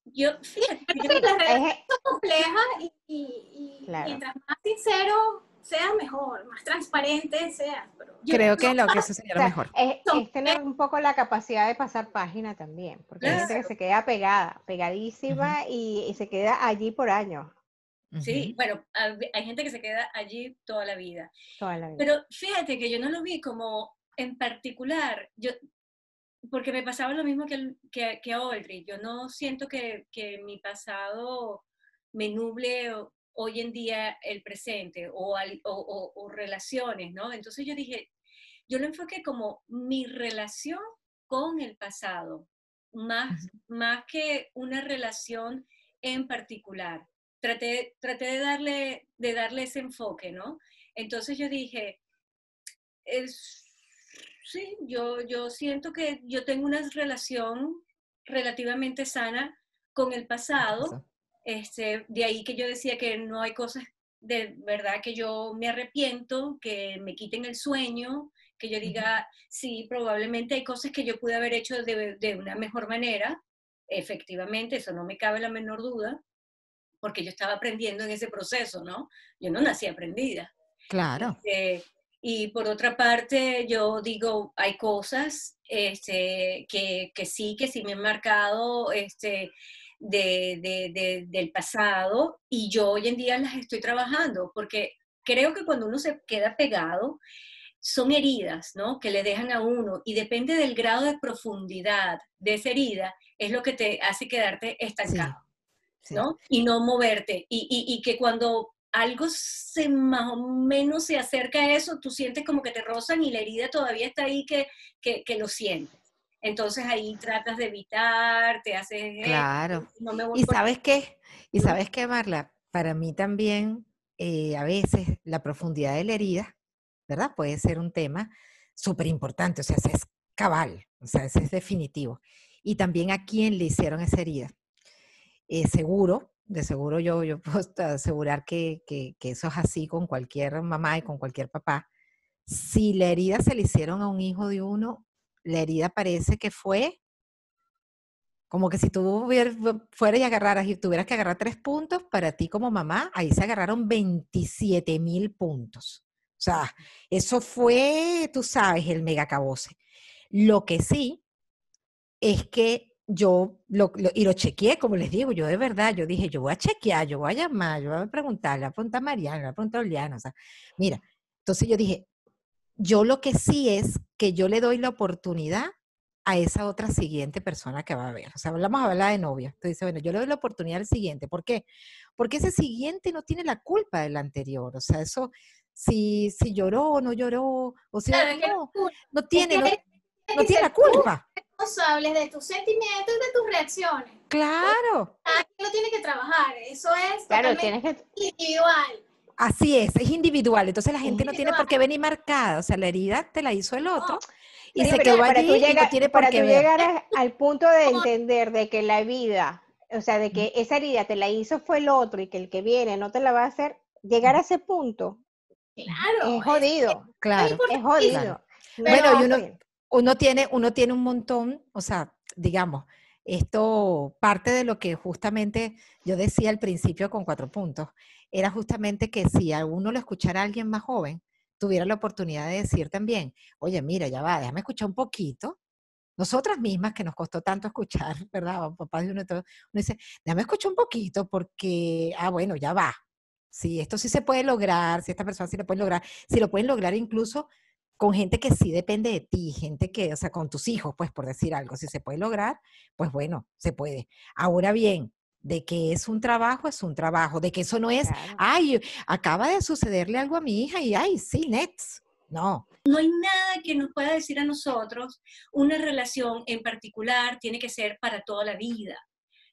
yo, fíjate, yo- las redes Es- son complejas y, y- y Claro. mientras más sincero seas mejor, más transparente seas. Pero yo- Creo que lo que eso sería O lo sea, mejor. es, tener un poco la capacidad de pasar página también, porque hay gente que se queda pegada, pegadísima y, y se queda allí por años, sí, bueno, hay hay gente que se queda allí toda la vida. toda la vida. Pero fíjate que yo no lo vi como en particular, yo, porque me pasaba lo mismo que, que, que a Audrey. Yo no siento que, que mi pasado me nuble hoy en día el presente o, al- o, o- o relaciones, ¿no? Entonces yo dije, yo lo enfoqué como mi relación con el pasado, más, más que una relación en particular. Traté, traté de, darle, de darle ese enfoque, ¿no? Entonces yo dije, es, sí, yo, yo siento que yo tengo una relación relativamente sana con el pasado. Este, de ahí que yo decía que no hay cosas de verdad que yo me arrepiento, que me quiten el sueño, que yo diga, sí, probablemente hay cosas que yo pude haber hecho de, de una mejor manera. Efectivamente, eso no me cabe la menor duda, porque yo estaba aprendiendo en ese proceso, ¿no? Yo no nací aprendida. Claro. Este, y por otra parte, yo digo, hay cosas este, que, que sí, que sí me han marcado este, del pasado y yo hoy en día las estoy trabajando porque creo que cuando uno se queda pegado, son heridas, ¿no? Que le dejan a uno y depende del grado de profundidad de esa herida, es lo que te hace quedarte estancado, ¿no? Y no moverte. Y, y, que cuando algo se más o menos se acerca a eso, tú sientes como que te rozan y la herida todavía está ahí que, que, que lo sientes. Entonces ahí tratas de evitar, te haces... Claro. y sabes qué, y sabes qué, Marla, para mí también eh, a veces la profundidad de la herida ¿verdad? Puede ser un tema súper importante, o sea, ese es cabal, o sea, ese es definitivo. Y también a quién le hicieron esa herida. Eh, seguro, de seguro yo, yo puedo asegurar que, que, eso es así con cualquier mamá y con cualquier papá. Si la herida se le hicieron a un hijo de uno, la herida parece que fue como que si tú fueras y agarraras y tuvieras que agarrar tres puntos, para ti como mamá, ahí se agarraron 27 mil puntos. O sea, eso fue, tú sabes, el megacabose. Lo que sí es que yo, lo, y lo chequeé, como les digo, yo de verdad, yo dije, yo voy a chequear, yo voy a llamar, yo voy a preguntarle, le voy a preguntar a Mariana, le voy a preguntar a Oliana, o sea, mira, entonces yo dije, yo lo que sí es que yo le doy la oportunidad a esa otra siguiente persona que va a ver. O sea, vamos a hablar de novia. Entonces, bueno, yo le doy la oportunidad al siguiente. ¿Por qué? Porque ese siguiente no tiene la culpa del anterior. O sea, eso, si, si lloró o no lloró, o sea, no, no, tiene, no, tiene la culpa. Responsables de tus sentimientos y de tus reacciones. Claro. lo tiene que trabajar, eso es claro, tienes que... individual. Así es, es individual. Entonces la gente no tiene por qué venir marcada. O sea, la herida te la hizo el otro. y se quedó allí y no tiene por para qué llegar al punto de entender de que la vida, o sea, de que esa herida te la hizo fue el otro y que el que viene no te la va a hacer, llegar a ese punto Claro. Es jodido. claro. Es jodido. Bueno, y uno, uno, tiene, uno tiene un montón, o sea, digamos, esto parte de lo que justamente yo decía al principio con cuatro puntos, era justamente que si a uno lo escuchara alguien más joven, tuviera la oportunidad de decir también, oye, mira, ya va, déjame escuchar un poquito. Nosotras mismas, que nos costó tanto escuchar, ¿verdad? Papá de uno, todo, uno dice, déjame escuchar un poquito porque, ah, bueno, ya va, Sí, esto sí se puede lograr, si esta persona sí lo puede lograr, si lo pueden lograr incluso con gente que sí depende de ti, gente que, o sea, con tus hijos, pues por decir algo, si se puede lograr, pues bueno, se puede. Ahora bien, de que es un trabajo, es un trabajo, de que eso no es, ay, acaba de sucederle algo a mi hija y ay, sí, Nets. No. No hay nada que nos pueda decir a nosotros, una relación en particular tiene que ser para toda la vida.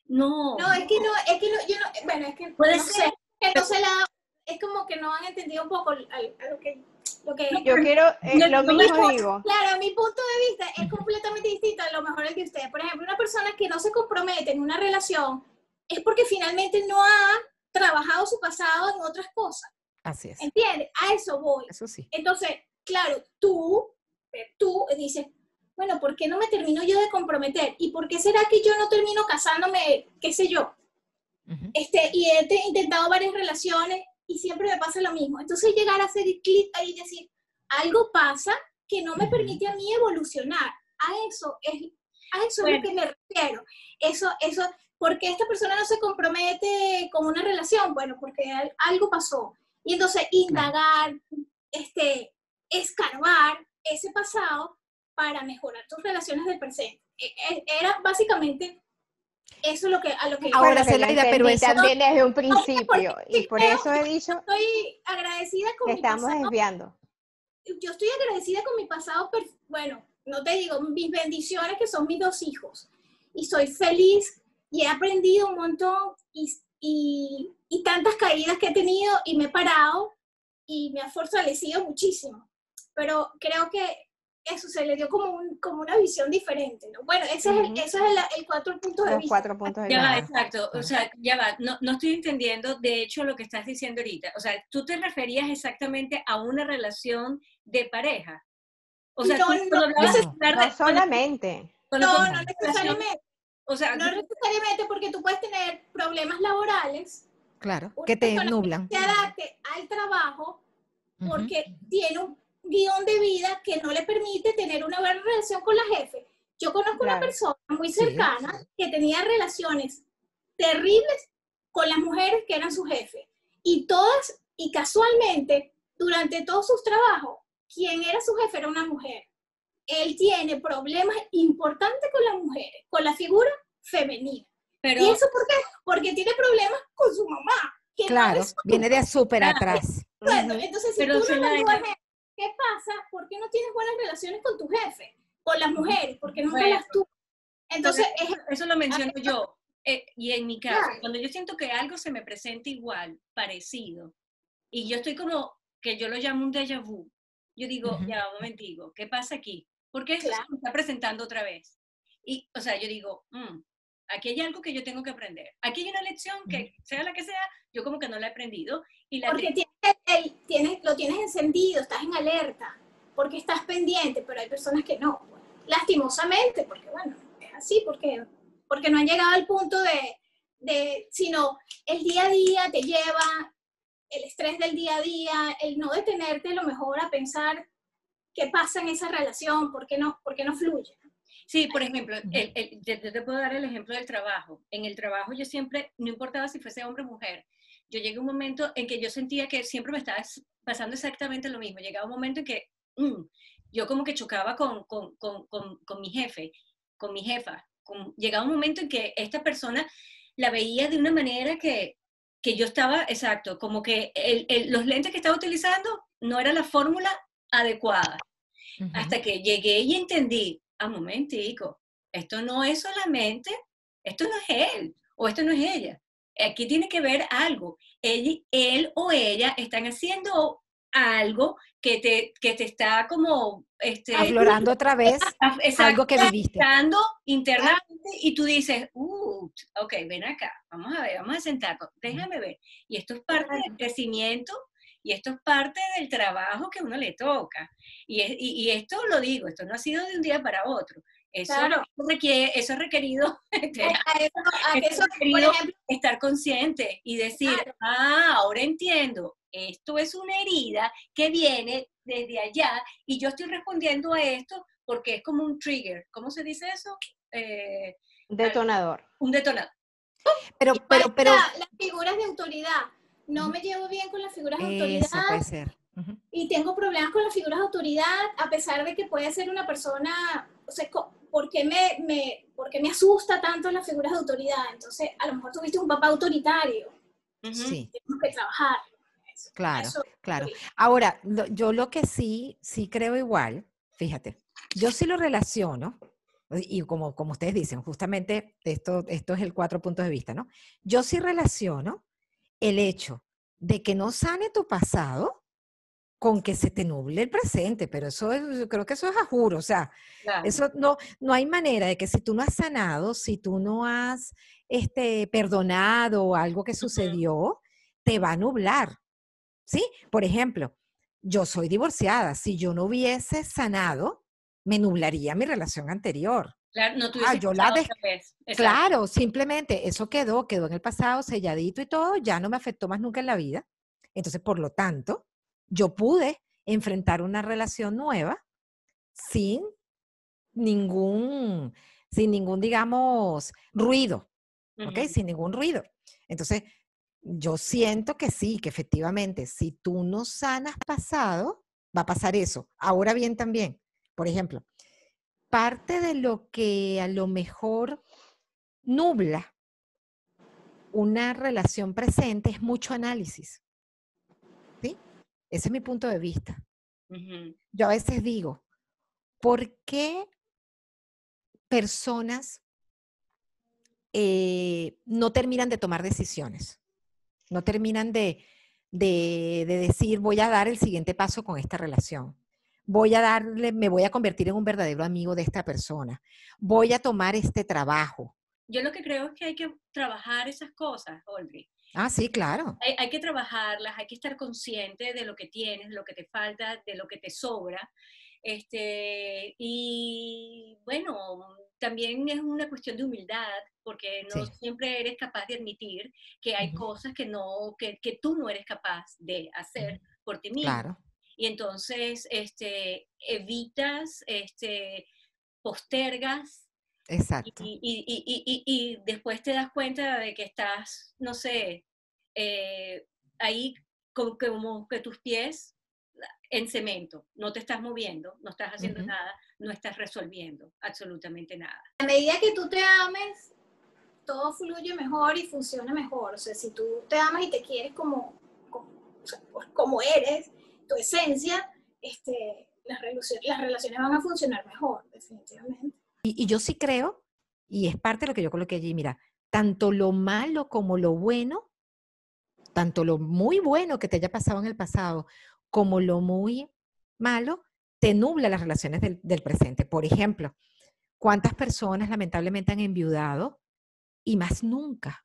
No. No, es que no, es que no, yo no, bueno, es que puede ser, entonces la, es como que no han entendido un poco a, lo que... Lo que yo quiero eh, lo mismo digo. Claro, mi punto de vista es completamente distinto a lo mejor el de ustedes. Por ejemplo, una persona que no se compromete en una relación es porque finalmente no ha trabajado su pasado en otras cosas. Así es. ¿Entiendes? A eso voy. Eso sí. Entonces, claro, tú, tú dices, bueno, ¿por qué no me termino yo de comprometer? ¿Y por qué será que yo no termino casándome, qué sé yo, este, y he intentado varias relaciones y siempre me pasa lo mismo. Entonces llegar a hacer clic ahí y decir, algo pasa que no me permite a mí evolucionar. A eso es, a eso es lo que me refiero. Eso, eso, porque esta persona no se compromete con una relación? Bueno, porque algo pasó. Y entonces indagar, este, escarbar ese pasado para mejorar tus relaciones del presente. E, e, era básicamente eso es lo que, a lo que... Ahora, se la idea, pero eso... También desde un principio, y por eso he dicho... Estoy agradecida con mi estamos desviando. Yo estoy agradecida con mi pasado, bueno, no te digo, mis bendiciones que son mis dos hijos. Y soy feliz y he aprendido un montón y, y, y tantas caídas que he tenido y me he parado y me ha fortalecido muchísimo. Pero creo que eso se le dio como, un, como una visión diferente, ¿no? Bueno, ese es el, eso es el, el cuatro puntos de Los vista. cuatro puntos de ya vista. va, exacto. O sea, ya va. No, no estoy entendiendo, de hecho, lo que estás diciendo ahorita. O sea, tú te referías exactamente a una relación de pareja. O sea, no, tú, no, no, no, no solamente. no, no necesariamente. O sea, no necesariamente porque tú puedes tener problemas laborales. Claro, que te nublan. Que se adapte al trabajo porque uh -huh. tiene un guion de vida que no le permite tener una buena relación con la jefe. Yo conozco claro. una persona muy cercana sí. que tenía relaciones terribles con las mujeres que eran su jefe. Y todas, y casualmente, durante todos sus trabajos, quien era su jefe era una mujer. Él tiene problemas importantes con las mujeres, con la figura femenina. Pero, ¿Y eso por qué? Porque tiene problemas con su mamá. que no Claro, es su viene de súper atrás. Bueno, entonces si Pero tú no evalúas ¿qué pasa? ¿Por qué no tienes buenas relaciones con tu jefe? Con las mujeres, porque nunca Bueno. las tuvo. Entonces, es, eso, eso lo menciono yo. eh, y en mi caso, Claro. cuando yo siento que algo se me presenta igual, parecido, y yo estoy como, que yo lo llamo un déjà vu, yo digo, Ujú. ya, un momentico, ¿qué pasa aquí? ¿Por qué esto Claro. se me está presentando otra vez? Y, o sea, yo digo, "Mm, aquí hay algo que yo tengo que aprender. Aquí hay una lección que, sea la que sea, yo como que no la he aprendido. Y la porque tienes, el- tienes- lo tienes encendido, estás en alerta, porque estás pendiente, pero hay personas que no. lastimosamente, porque bueno, es así, porque, porque no han llegado al punto de, de, sino el día a día te lleva, el estrés del día a día, el no detenerte a lo mejor a pensar qué pasa en esa relación, por qué no, por qué no fluye. Sí, por ejemplo, el- el- yo te puedo dar el ejemplo del trabajo. En el trabajo yo siempre, no importaba si fuese hombre o mujer, yo llegué a un momento en que yo sentía que siempre me estaba es- pasando exactamente lo mismo. Llegaba un momento en que mm, yo como que chocaba con, con, con, con, con mi jefe, con mi jefa. Llegaba un momento en que esta persona la veía de una manera que, que yo estaba, exacto, como que el- el- los lentes que estaba utilizando no era la fórmula adecuada. Ujú. Hasta que llegué y entendí, a momentico, esto no es solamente, esto no es él o esto no es ella. Aquí tiene que ver algo. Él, él o ella están haciendo algo que te, que te está como este, Aflorando otra vez exacto, algo que viviste. internamente y tú dices, uh, ok, ven acá, vamos a ver, vamos a sentarnos, déjame ver. Y esto es parte del crecimiento y esto es parte del trabajo que uno le toca. Y, es- y, y esto lo digo, esto no ha sido de un día para otro. Eso, Claro. requiere, eso ha requerido terapia, A eso, a Esto eso, es por querido- ejemplo, estar consciente y decir, Claro. ah, ahora entiendo, esto es una herida que viene desde allá y yo estoy respondiendo a esto porque es como un trigger. ¿Cómo se dice eso? Eh, Detonador. un detonador. Pero, pero, pero, la- las figuras de autoridad. No me llevo bien con las figuras de autoridad. eso puede ser. Ujú. y tengo problemas con las figuras de autoridad, a pesar de que puede ser una persona, o sea, ¿por qué me, me, por qué me asusta tanto las figuras de autoridad? Entonces, a lo mejor tuviste un papá autoritario, Ujú. Sí, tenemos que trabajar. Eso, claro, eso. claro. Ahora, lo- yo lo que sí, sí creo igual, fíjate, yo sí lo relaciono, y como, como ustedes dicen, justamente esto, esto es el cuatro puntos de vista, ¿no? Yo sí relaciono el hecho de que no sane tu pasado con que se te nuble el presente, pero eso es, yo creo que eso es a juro, o sea, Claro. eso no, no hay manera de que si tú no has sanado, si tú no has este, perdonado algo que sucedió, te va a nublar. ¿Sí? Por ejemplo, yo soy divorciada. Si yo no hubiese sanado, me nublaría mi relación anterior. Claro, no Ah, yo la otra vez. Claro, simplemente eso quedó, quedó en el pasado, selladito y todo, ya no me afectó más nunca en la vida. Entonces, por lo tanto, yo pude enfrentar una relación nueva sin ningún, sin ningún, digamos, ruido, ¿ok? Ujú. Sin ningún ruido. Entonces, yo siento que sí, que efectivamente, si tú no sanas pasado, va a pasar eso. Ahora bien, también, por ejemplo, parte de lo que a lo mejor nubla una relación presente es mucho análisis. ¿Sí? Ese es mi punto de vista. Yo a veces digo, ¿por qué personas eh, no terminan de tomar decisiones? No terminan de, de, de decir, voy a dar el siguiente paso con esta relación. Voy a darle, me voy a convertir en un verdadero amigo de esta persona. Voy a tomar este trabajo. Yo lo que creo es que hay que trabajar esas cosas, Olvi. Ah, sí, claro. Hay, hay que trabajarlas, hay que estar consciente de lo que tienes, lo que te falta, de lo que te sobra. Este, y bueno, también es una cuestión de humildad, porque no Sí. siempre eres capaz de admitir que hay Ujú. cosas que, no, que, que tú no eres capaz de hacer por ti mismo. Claro. Y entonces este, evitas, este, postergas Exacto. Y, y, y, y, y después te das cuenta de que estás, no sé, eh, ahí como, como que tus pies en cemento, no te estás moviendo, no estás haciendo Ujú. nada, no estás resolviendo absolutamente nada. A medida que tú te ames, todo fluye mejor y funciona mejor. O sea, si tú te amas y te quieres como, como, o sea, pues, como eres, esencia, este, las, relaciones, las relaciones van a funcionar mejor, definitivamente. Y, yo sí creo, y es parte de lo que yo coloqué allí, mira, tanto lo malo como lo bueno, tanto lo muy bueno que te haya pasado en el pasado, como lo muy malo, te nubla las relaciones del, presente. Por ejemplo, ¿cuántas personas lamentablemente han enviudado y más nunca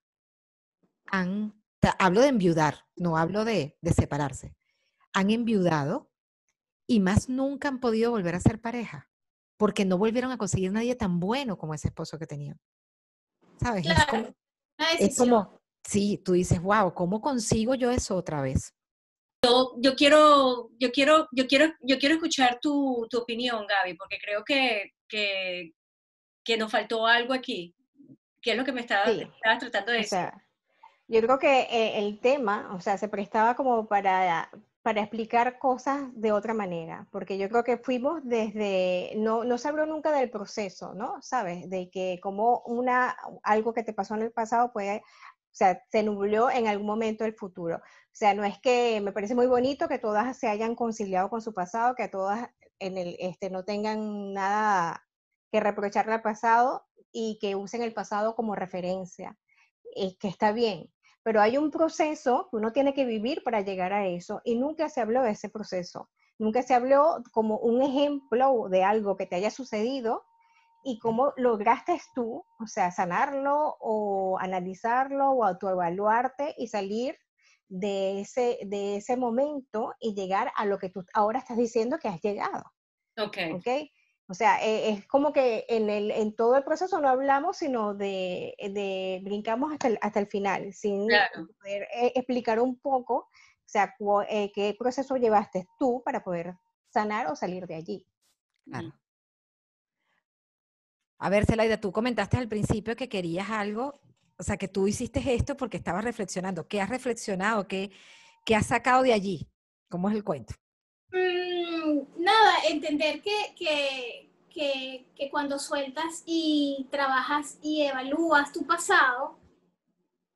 han, hablo de enviudar, no hablo de separarse, han enviudado y más nunca han podido volver a ser pareja? porque no volvieron a conseguir nadie tan bueno como ese esposo que tenían. ¿Sabes? Es Claro, como, una es como, sí, tú dices, wow, ¿cómo consigo yo eso otra vez? Yo, yo quiero, yo quiero, yo quiero, yo quiero escuchar tu, tu opinión, Gaby, porque creo que, que, que nos faltó algo aquí. ¿Qué es lo que me estabas, Sí. estabas tratando de O decir? sea, yo creo que eh, el tema, o sea, se prestaba como para, para explicar cosas de otra manera, porque yo creo que fuimos desde, no, no se habló nunca del proceso, ¿no? ¿Sabes? De que como una, algo que te pasó en el pasado puede, o sea, se nubló en algún momento del futuro. O sea, no es que me parece muy bonito que todas se hayan conciliado con su pasado, que todas en el, este, no tengan nada que reprocharle al pasado y que usen el pasado como referencia, es que está bien, pero hay un proceso que uno tiene que vivir para llegar a eso y nunca se habló de ese proceso, nunca se habló como un ejemplo de algo que te haya sucedido y cómo lograste tú, o sea, sanarlo o analizarlo o autoevaluarte y salir de ese, de ese momento y llegar a lo que tú ahora estás diciendo que has llegado. Ok. ¿ok? O sea, eh, es como que en, el, en todo el proceso no hablamos, sino de, de brincamos hasta el, hasta el final, sin Claro. poder eh, explicar un poco, o sea, cu- eh, qué proceso llevaste tú para poder sanar o salir de allí. Claro. A ver, Celaida, tú comentaste al principio que querías algo, o sea, que tú hiciste esto porque estabas reflexionando. ¿Qué has reflexionado? ¿Qué, qué has sacado de allí? ¿Cómo es el cuento? Nada, entender que, que, que, que cuando sueltas y trabajas y evalúas tu pasado,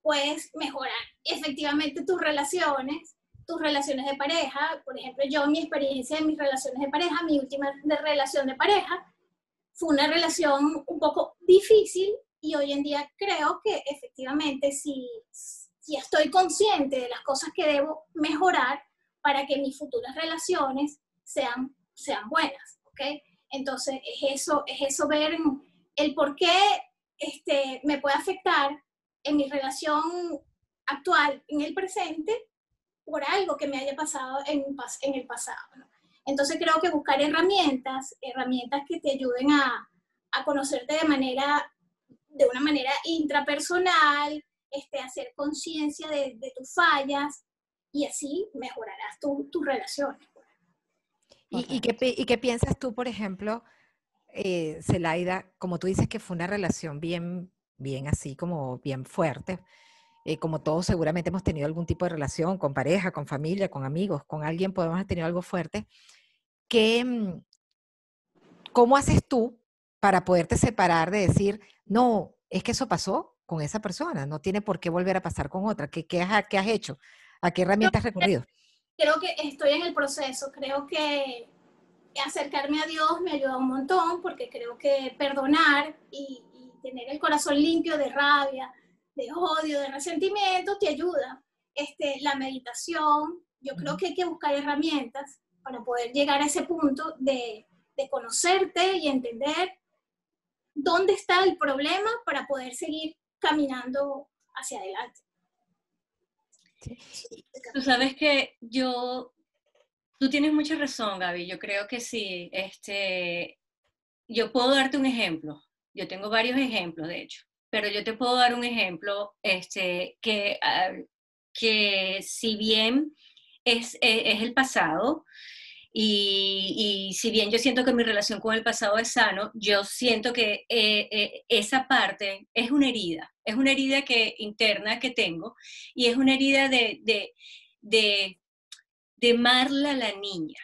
puedes mejorar efectivamente tus relaciones, tus relaciones de pareja. Por ejemplo, yo, mi experiencia en mis relaciones de pareja, mi última relación de pareja, fue una relación un poco difícil y hoy en día creo que efectivamente si, si estoy consciente de las cosas que debo mejorar para que mis futuras relaciones sean, sean buenas, ¿ok? Entonces es eso, es eso ver el por qué este, me puede afectar en mi relación actual, en el presente, por algo que me haya pasado en, en el pasado. Entonces creo que buscar herramientas, herramientas que te ayuden a, a conocerte de manera, de una manera intrapersonal, este, hacer conciencia de, tus fallas y así mejorarás tus tu relaciones. ¿Y, y, qué, ¿Y, qué, piensas tú, por ejemplo, eh, Zelaida, como tú dices que fue una relación bien, bien así, como bien fuerte? Eh, como todos seguramente hemos tenido algún tipo de relación con pareja, con familia, con amigos, con alguien podemos haber tenido algo fuerte. ¿Qué, mm, ¿Cómo haces tú para poderte separar de decir, no, es que eso pasó con esa persona, no tiene por qué volver a pasar con otra? ¿Qué, qué, has, qué has, hecho? ¿A qué herramientas has recurrido? Creo que estoy en el proceso, creo que acercarme a Dios me ayuda un montón porque creo que perdonar y, y tener el corazón limpio de rabia, de odio, de resentimiento, te ayuda. Este, la meditación, yo creo que hay que buscar herramientas para poder llegar a ese punto de, de, conocerte y entender dónde está el problema para poder seguir caminando hacia adelante. Tú sabes que yo, tú tienes mucha razón, Gaby, yo creo que sí. Este, yo puedo darte un ejemplo, yo tengo varios ejemplos, de hecho. Pero yo te puedo dar un ejemplo este, que, uh, que si bien es, es, el pasado, Y, si bien yo siento que mi relación con el pasado es sano, yo siento que eh, eh, esa parte es una herida, es una herida que, interna que tengo y es una herida de, de, de, de Marla la niña,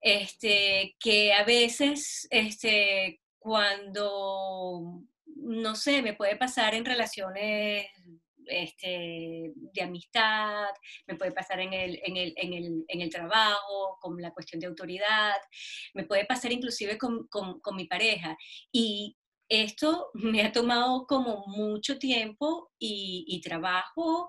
este, que a veces este, cuando, no sé, me puede pasar en relaciones este, de amistad, me puede pasar en el, en, el, en, el, en el, trabajo, con la cuestión de autoridad, me puede pasar inclusive con, con, con mi pareja. Y esto me ha tomado como mucho tiempo y, trabajo,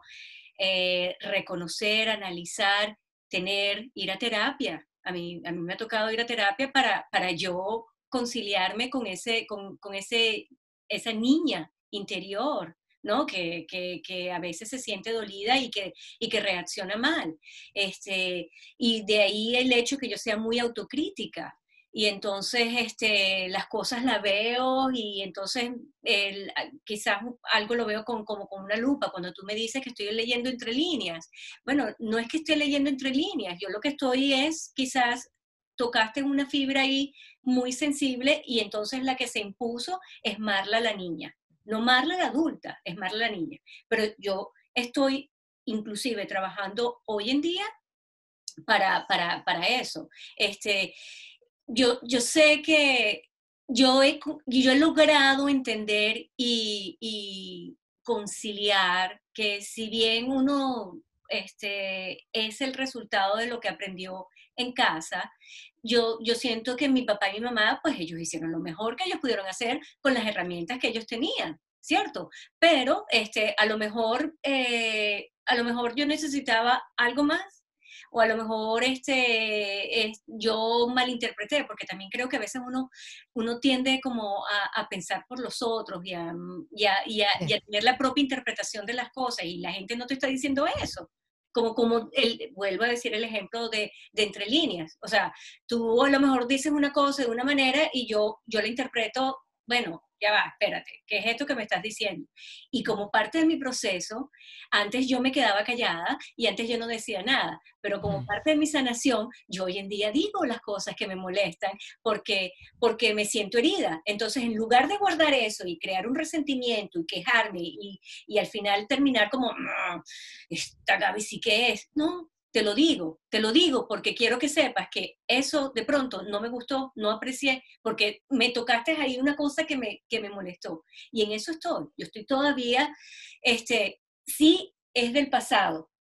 eh, reconocer, analizar, tener, ir a terapia. A mí, a mí me ha tocado ir a terapia para, para yo conciliarme con, ese, con, con ese, esa niña interior, ¿no? Que, que, que, a veces se siente dolida y que, y que reacciona mal. Este, y de ahí el hecho que yo sea muy autocrítica. Y entonces este, las cosas las veo y entonces el, quizás algo lo veo con, como con una lupa. Cuando tú me dices que estoy leyendo entre líneas, bueno, no es que esté leyendo entre líneas, yo lo que estoy es quizás tocaste una fibra ahí muy sensible y entonces la que se impuso es Marla la niña. No Marla la adulta, es Marla la niña. Pero yo estoy inclusive trabajando hoy en día para, para, para eso. Este, yo, yo sé que yo he, yo he logrado entender y, y conciliar que si bien uno este, es el resultado de lo que aprendió en casa, yo, yo siento que mi papá y mi mamá, pues ellos hicieron lo mejor que ellos pudieron hacer con las herramientas que ellos tenían, ¿cierto? Pero este, a, lo mejor, eh, a lo mejor yo necesitaba algo más o a lo mejor este, yo malinterpreté, porque también creo que a veces uno, uno tiende como a, pensar por los otros y a, y, a, y a, tener la propia interpretación de las cosas y la gente no te está diciendo eso como, como el, vuelvo a decir el ejemplo de, de, entre líneas. O sea, tú a lo mejor dices una cosa de una manera y yo, yo la interpreto, bueno, ya va, espérate, ¿qué es esto que me estás diciendo? Y como parte de mi proceso, antes yo me quedaba callada y antes yo no decía nada, pero como parte de mi sanación, yo hoy en día digo las cosas que me molestan porque, porque me siento herida. Entonces, en lugar de guardar eso y crear un resentimiento y quejarme y, y al final terminar como, esta Gaby sí que es, no, te lo digo, te lo digo porque quiero que sepas que eso de pronto no me gustó, no aprecié, porque me tocaste ahí una cosa que me, que me molestó. Y en eso estoy. Yo estoy todavía, este, sí es del pasado,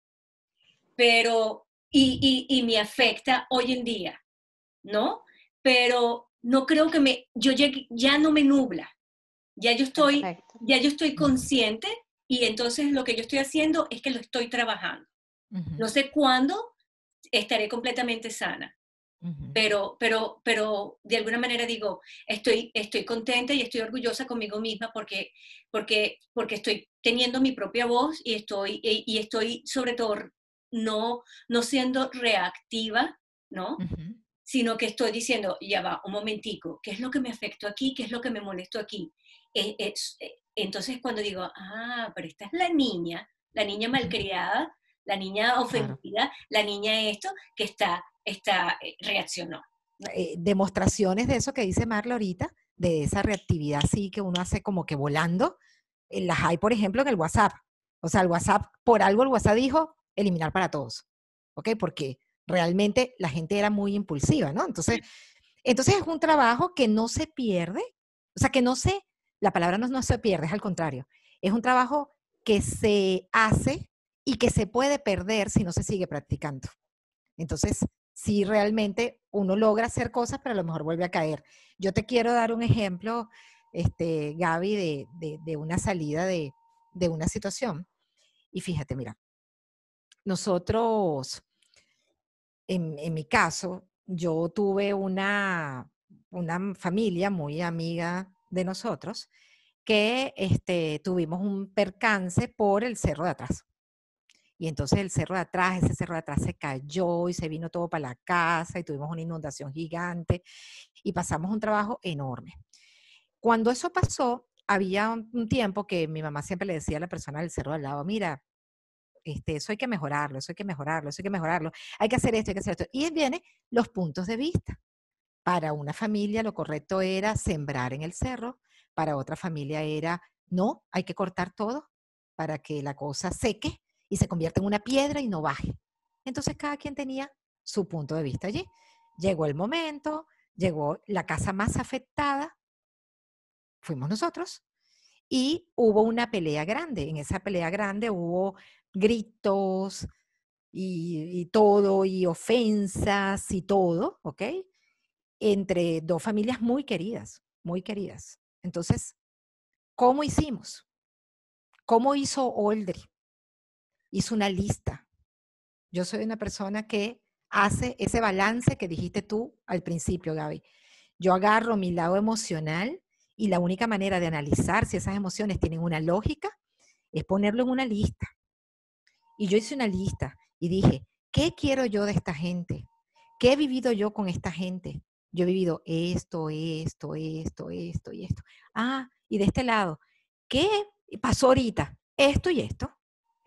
pero, y, y, me afecta hoy en día, ¿no? Pero no creo que me, yo ya, ya no me nubla. Ya yo estoy, ya yo estoy consciente y entonces lo que yo estoy haciendo es que lo estoy trabajando. No sé cuándo estaré completamente sana, pero, pero, pero de alguna manera digo, estoy, estoy contenta y estoy orgullosa conmigo misma porque, porque, porque estoy teniendo mi propia voz y estoy, y, estoy sobre todo no, no siendo reactiva, ¿no? Sino que estoy diciendo, ya va, un momentico, ¿qué es lo que me afectó aquí? ¿Qué es lo que me molestó aquí? Eh, eh, entonces cuando digo, ah, pero esta es la niña, la niña malcriada, la niña ofendida, la niña esto, que está, está eh, reaccionó. Eh, demostraciones de eso que dice Marla ahorita, de esa reactividad sí que uno hace como que volando, eh, las hay, por ejemplo, en el WhatsApp. O sea, el WhatsApp, por algo el WhatsApp dijo eliminar para todos, ¿ok? Porque realmente la gente era muy impulsiva, ¿no? Entonces, entonces es un trabajo que no se pierde, o sea, que no se, la palabra no, no se pierde, es al contrario, es un trabajo que se hace y que se puede perder si no se sigue practicando. Entonces, si realmente uno logra hacer cosas, pero a lo mejor vuelve a caer. Yo te quiero dar un ejemplo, este, Gaby, de, de, una salida de, de, una situación. Y fíjate, mira, nosotros, en, en mi caso, yo tuve una, una familia muy amiga de nosotros que este, tuvimos un percance por el cerro de atrás. Y entonces el cerro de atrás, ese cerro de atrás se cayó y se vino todo para la casa y tuvimos una inundación gigante y pasamos un trabajo enorme. Cuando eso pasó, había un tiempo que mi mamá siempre le decía a la persona del cerro al lado, mira, este, eso hay que mejorarlo, eso hay que mejorarlo, eso hay que mejorarlo, hay que hacer esto, hay que hacer esto. Y vienen los puntos de vista. Para una familia lo correcto era sembrar en el cerro, para otra familia era, no, hay que cortar todo para que la cosa seque y se convierta en una piedra y no baje. Entonces cada quien tenía su punto de vista allí. Llegó el momento, llegó la casa más afectada, fuimos nosotros, y hubo una pelea grande. En esa pelea grande hubo gritos y, todo, y ofensas y todo, ¿ok? Entre dos familias muy queridas, muy queridas. Entonces, ¿cómo hicimos? ¿Cómo hizo Oldri? Hizo una lista. Yo soy una persona que hace ese balance que dijiste tú al principio, Gaby. Yo agarro mi lado emocional y la única manera de analizar si esas emociones tienen una lógica es ponerlo en una lista. Y yo hice una lista y dije, ¿qué quiero yo de esta gente? ¿Qué he vivido yo con esta gente? Yo he vivido esto, esto, esto, esto y esto. Ah, y de este lado, ¿qué pasó ahorita? Esto y esto.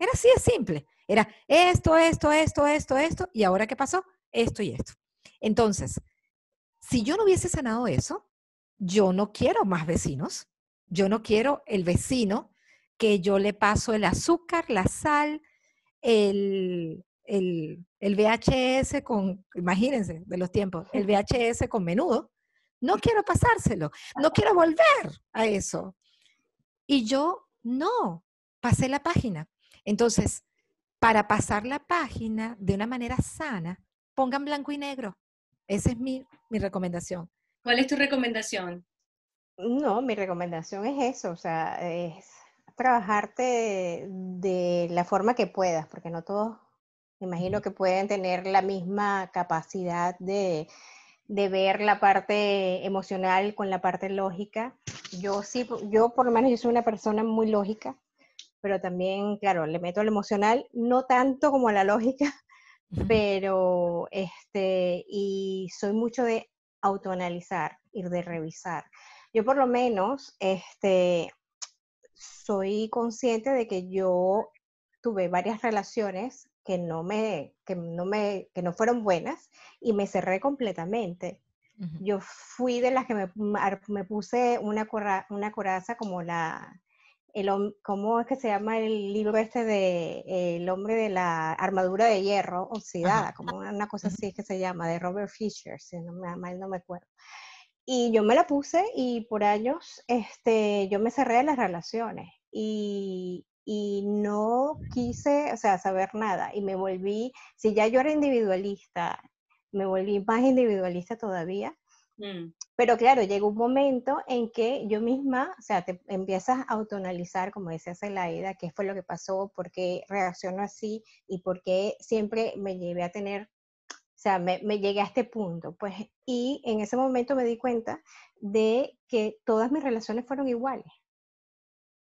Era así de simple. Era esto, esto, esto, esto, esto, y ahora qué pasó? Esto y esto. Entonces, si yo no hubiese sanado eso, yo no quiero más vecinos. Yo no quiero el vecino que yo le paso el azúcar, la sal, el, el, el VHS con, imagínense de los tiempos, el VHS con menudo. No quiero pasárselo, no quiero volver a eso. Y yo no, pasé la página. Entonces, para pasar la página de una manera sana, pongan blanco y negro. Esa es mi, recomendación. ¿Cuál es tu recomendación? No, mi recomendación es eso, o sea, es trabajarte de, la forma que puedas, porque no todos, me imagino que pueden tener la misma capacidad de, de ver la parte emocional con la parte lógica. Yo sí, yo por lo menos yo soy una persona muy lógica, pero también, claro, le meto lo emocional, no tanto como la lógica, pero, este, y soy mucho de autoanalizar y de revisar. Yo por lo menos, este, soy consciente de que yo tuve varias relaciones que no me, que no me, que no fueron buenas y me cerré completamente. Yo fui de las que me, me puse una, una coraza como la, el, ¿cómo es que se llama el libro este de El hombre de la armadura de hierro oxidada? Como una cosa así es que se llama, de Robert Fisher, si no me, mal no me acuerdo. Y yo me la puse y por años este, yo me cerré de las relaciones y, y no quise, o sea, saber nada y me volví, si ya yo era individualista, me volví más individualista todavía Mm. Pero claro, llega un momento en que yo misma, o sea, te empiezas a autoanalizar, como decía Zelaida, qué fue lo que pasó, por qué reacciono así y por qué siempre me llevé a tener, o sea, me, llegué a este punto. Pues, y en ese momento me di cuenta de que todas mis relaciones fueron iguales,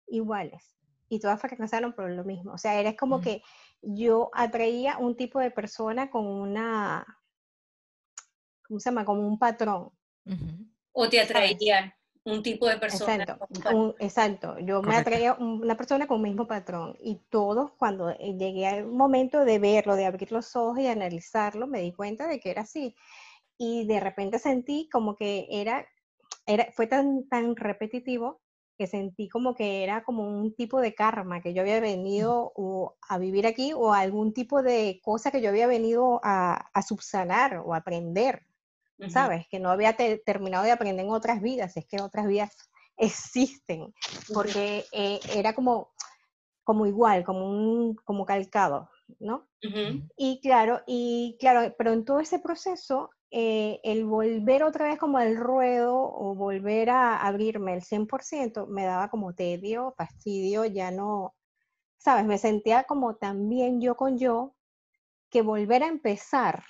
iguales, y todas fracasaron por lo mismo. O sea, era como mm. que yo atraía un tipo de persona con una, ¿cómo se llama? Como un patrón. O te atraía un tipo de persona. Exacto, exacto. yo me atraía una persona con el mismo patrón y todos cuando eh, llegué al momento de verlo, de abrir los ojos y analizarlo, me di cuenta de que era así. Y de repente sentí como que era, era fue tan, tan repetitivo que sentí como que era como un tipo de karma que yo había venido a vivir aquí o algún tipo de cosa que yo había venido a, a subsanar o aprender. ¿Sabes? Que no había terminado de aprender en otras vidas, es que otras vidas existen, porque eh, era como, como igual, como un, como calcado, ¿no? Y claro, y claro, pero en todo ese proceso, eh, el volver otra vez como al ruedo o volver a abrirme el 100% me daba como tedio, fastidio, ya no, ¿sabes? Me sentía como también yo con yo, que volver a empezar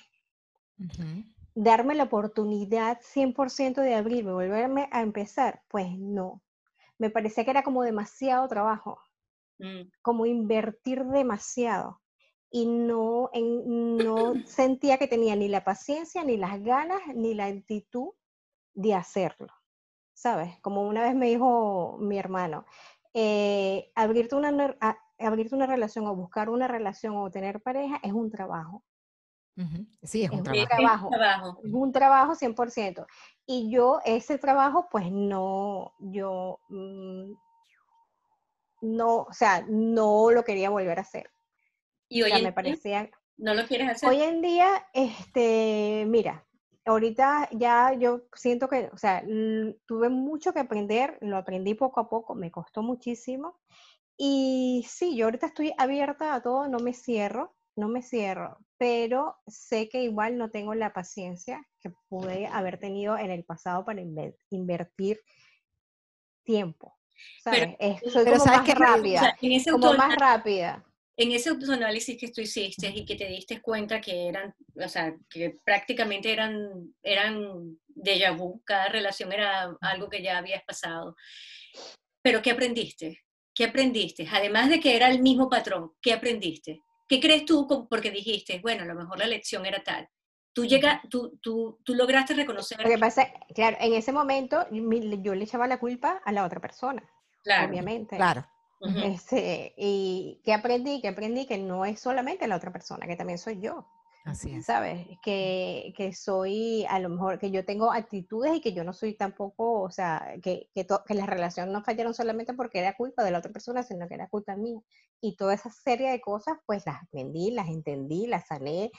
darme la oportunidad 100% de abrirme, volverme a empezar, pues no. Me parecía que era como demasiado trabajo, mm. como invertir demasiado. Y no, no sentía que tenía ni la paciencia, ni las ganas, ni la actitud de hacerlo. ¿Sabes? Como una vez me dijo mi hermano, eh, abrirte una, abrirte una relación o buscar una relación o tener pareja es un trabajo. Sí, es un Es un trabajo. trabajo. trabajo. Es un trabajo 100%. Y yo ese trabajo, pues no, yo mm, no, o sea, no lo quería volver a hacer. Y O hoy sea, en me día parecía, no lo quieres hacer. Hoy en día, este, mira, ahorita ya yo siento que, o sea, tuve mucho que aprender, lo aprendí poco a poco, me costó muchísimo. Y sí, yo ahorita estoy abierta a todo, no me cierro, no me cierro, pero sé que igual no tengo la paciencia que pude haber tenido en el pasado para inver- invertir tiempo, Pero- ¿sabes? Es- soy pero como ¿sabes más? O sea, rápida, en ese como más rápida. en ese autoanálisis que tú hiciste y que te diste cuenta que eran, o sea, que prácticamente eran, eran déjà vu, cada relación era algo que ya habías pasado. Pero ¿qué aprendiste? ¿Qué aprendiste? Además de que era el mismo patrón, ¿qué aprendiste? ¿Qué crees tú? Porque dijiste, bueno, a lo mejor la lección era tal. Tú, llega, tú, tú, tú lograste reconocer, Lo que pasa, claro, en ese momento yo le echaba la culpa a la otra persona, claro, obviamente. Claro. Este, y que aprendí, que aprendí que no es solamente la otra persona, que también soy yo, Así es. ¿sabes? Que, que soy, a lo mejor, que yo tengo actitudes y que yo no soy tampoco, o sea, que, que, to- que las relaciones no fallaron solamente porque era culpa de la otra persona, sino que era culpa mía. Y toda esa serie de cosas, pues las aprendí, las entendí, las sané.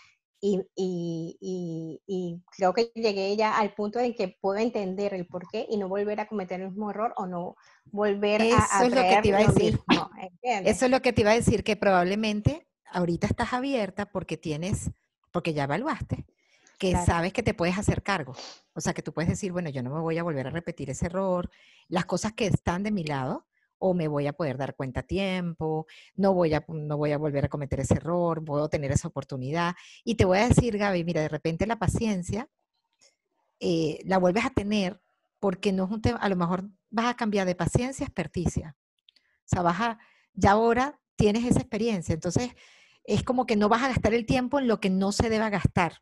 Y, y, y, y creo que llegué ya al punto en que puedo entender el por qué y no volver a cometer el mismo error o no volver a, a Eso es lo que te iba a decir. mismo. Eso es lo que te iba a decir, que probablemente ahorita estás abierta porque tienes, porque ya evaluaste, que Claro. sabes que te puedes hacer cargo. O sea, que tú puedes decir, bueno, yo no me voy a volver a repetir ese error, las cosas que están de mi lado, o me voy a poder dar cuenta a tiempo, no voy a, no voy a volver a cometer ese error, puedo tener esa oportunidad. Y te voy a decir, Gaby, mira, de repente la paciencia eh, la vuelves a tener porque no es un tema, a lo mejor vas a cambiar de paciencia a experticia. O sea, vas a, ya ahora tienes esa experiencia, entonces es como que no vas a gastar el tiempo en lo que no se deba gastar.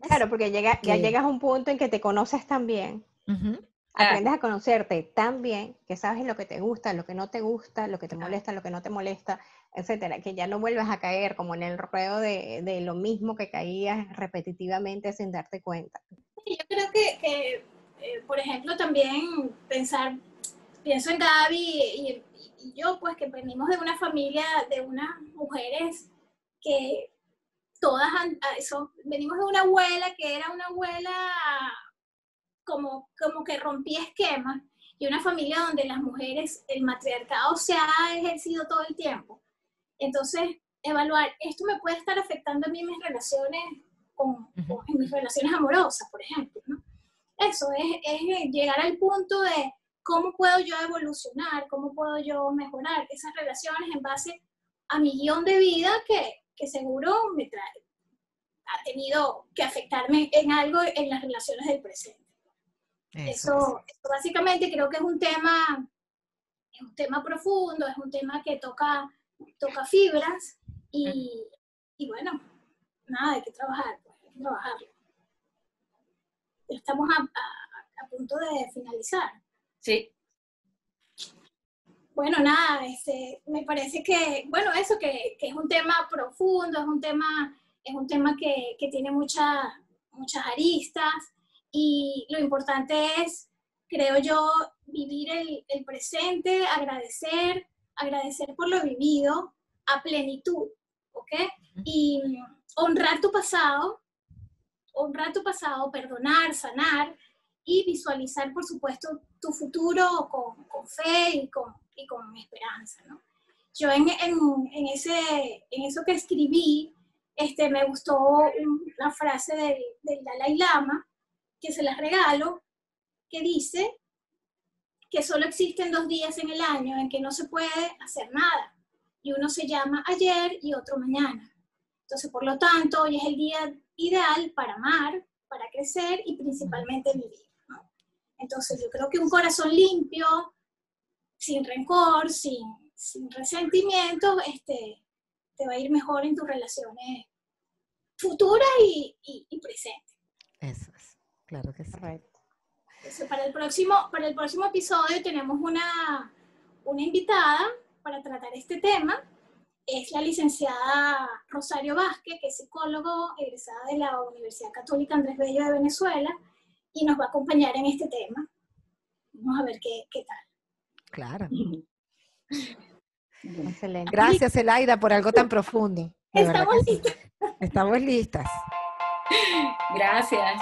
Claro, porque llega, ya llegas a un punto en que te conoces tan bien, Ujú, Claro. aprendes a conocerte tan bien, que sabes lo que te gusta, lo que no te gusta, lo que te molesta, lo que no te molesta, etcétera, que ya no vuelves a caer como en el ruedo de, de lo mismo que caías repetitivamente sin darte cuenta. Y Yo creo que, que, eh, por ejemplo, también pensar, pienso en Gaby y, y yo, pues que venimos de una familia de unas mujeres que todas ah, son- venimos de una abuela que era una abuela como, como que rompía esquemas y una familia donde las mujeres, el matriarcado se ha ejercido todo el tiempo. Entonces, evaluar, esto me puede estar afectando a mí mis relaciones, con, mis relaciones amorosas, por ejemplo. ¿no? Eso es, es llegar al punto de cómo puedo yo evolucionar, cómo puedo yo mejorar esas relaciones en base a mi guion de vida que, que seguro me trae, ha tenido que afectarme en algo en las relaciones del presente. eso Eso, eso básicamente creo que es un tema, es un tema profundo, es un tema que toca, toca fibras y, y bueno, nada, hay que trabajar, pues, hay que trabajarlo. Estamos a, a- a punto de finalizar. Sí, Bueno, nada, este, me parece que, bueno, eso, que, que es un tema profundo, es un tema, es un tema que, que tiene mucha- muchas aristas y lo importante es, creo yo, vivir el, el presente, agradecer, agradecer por lo vivido a plenitud, ¿ok? Y honrar tu pasado, honrar tu pasado, perdonar, sanar y visualizar, por supuesto, tu futuro con, con fe y con, y con esperanza, ¿no? Yo en, en, en ese, en eso que escribí, este, me gustó un- una frase del, del Dalai Lama, que se las regalo, que dice que solo existen dos días en el año en que no se puede hacer nada, y uno se llama ayer y otro mañana. Entonces, por lo tanto, hoy es el día ideal para amar, para crecer y principalmente vivir. ¿no? Entonces, yo creo que un corazón limpio, sin rencor, sin, sin resentimiento, este, te va a ir mejor en tus relaciones futuras y, y, y presentes. Eso es, claro que sí. Correcto. Entonces, para, el próximo, para el próximo episodio tenemos una, una invitada para tratar este tema. Es la licenciada Rosario Vázquez, que es psicólogo egresada de la Universidad Católica Andrés Bello de Venezuela, y nos va a acompañar en este tema. Vamos a ver qué, qué tal. Claro. Excelente. Gracias, Elaida, por algo tan profundo. Estamos listas. Estamos listas. Gracias.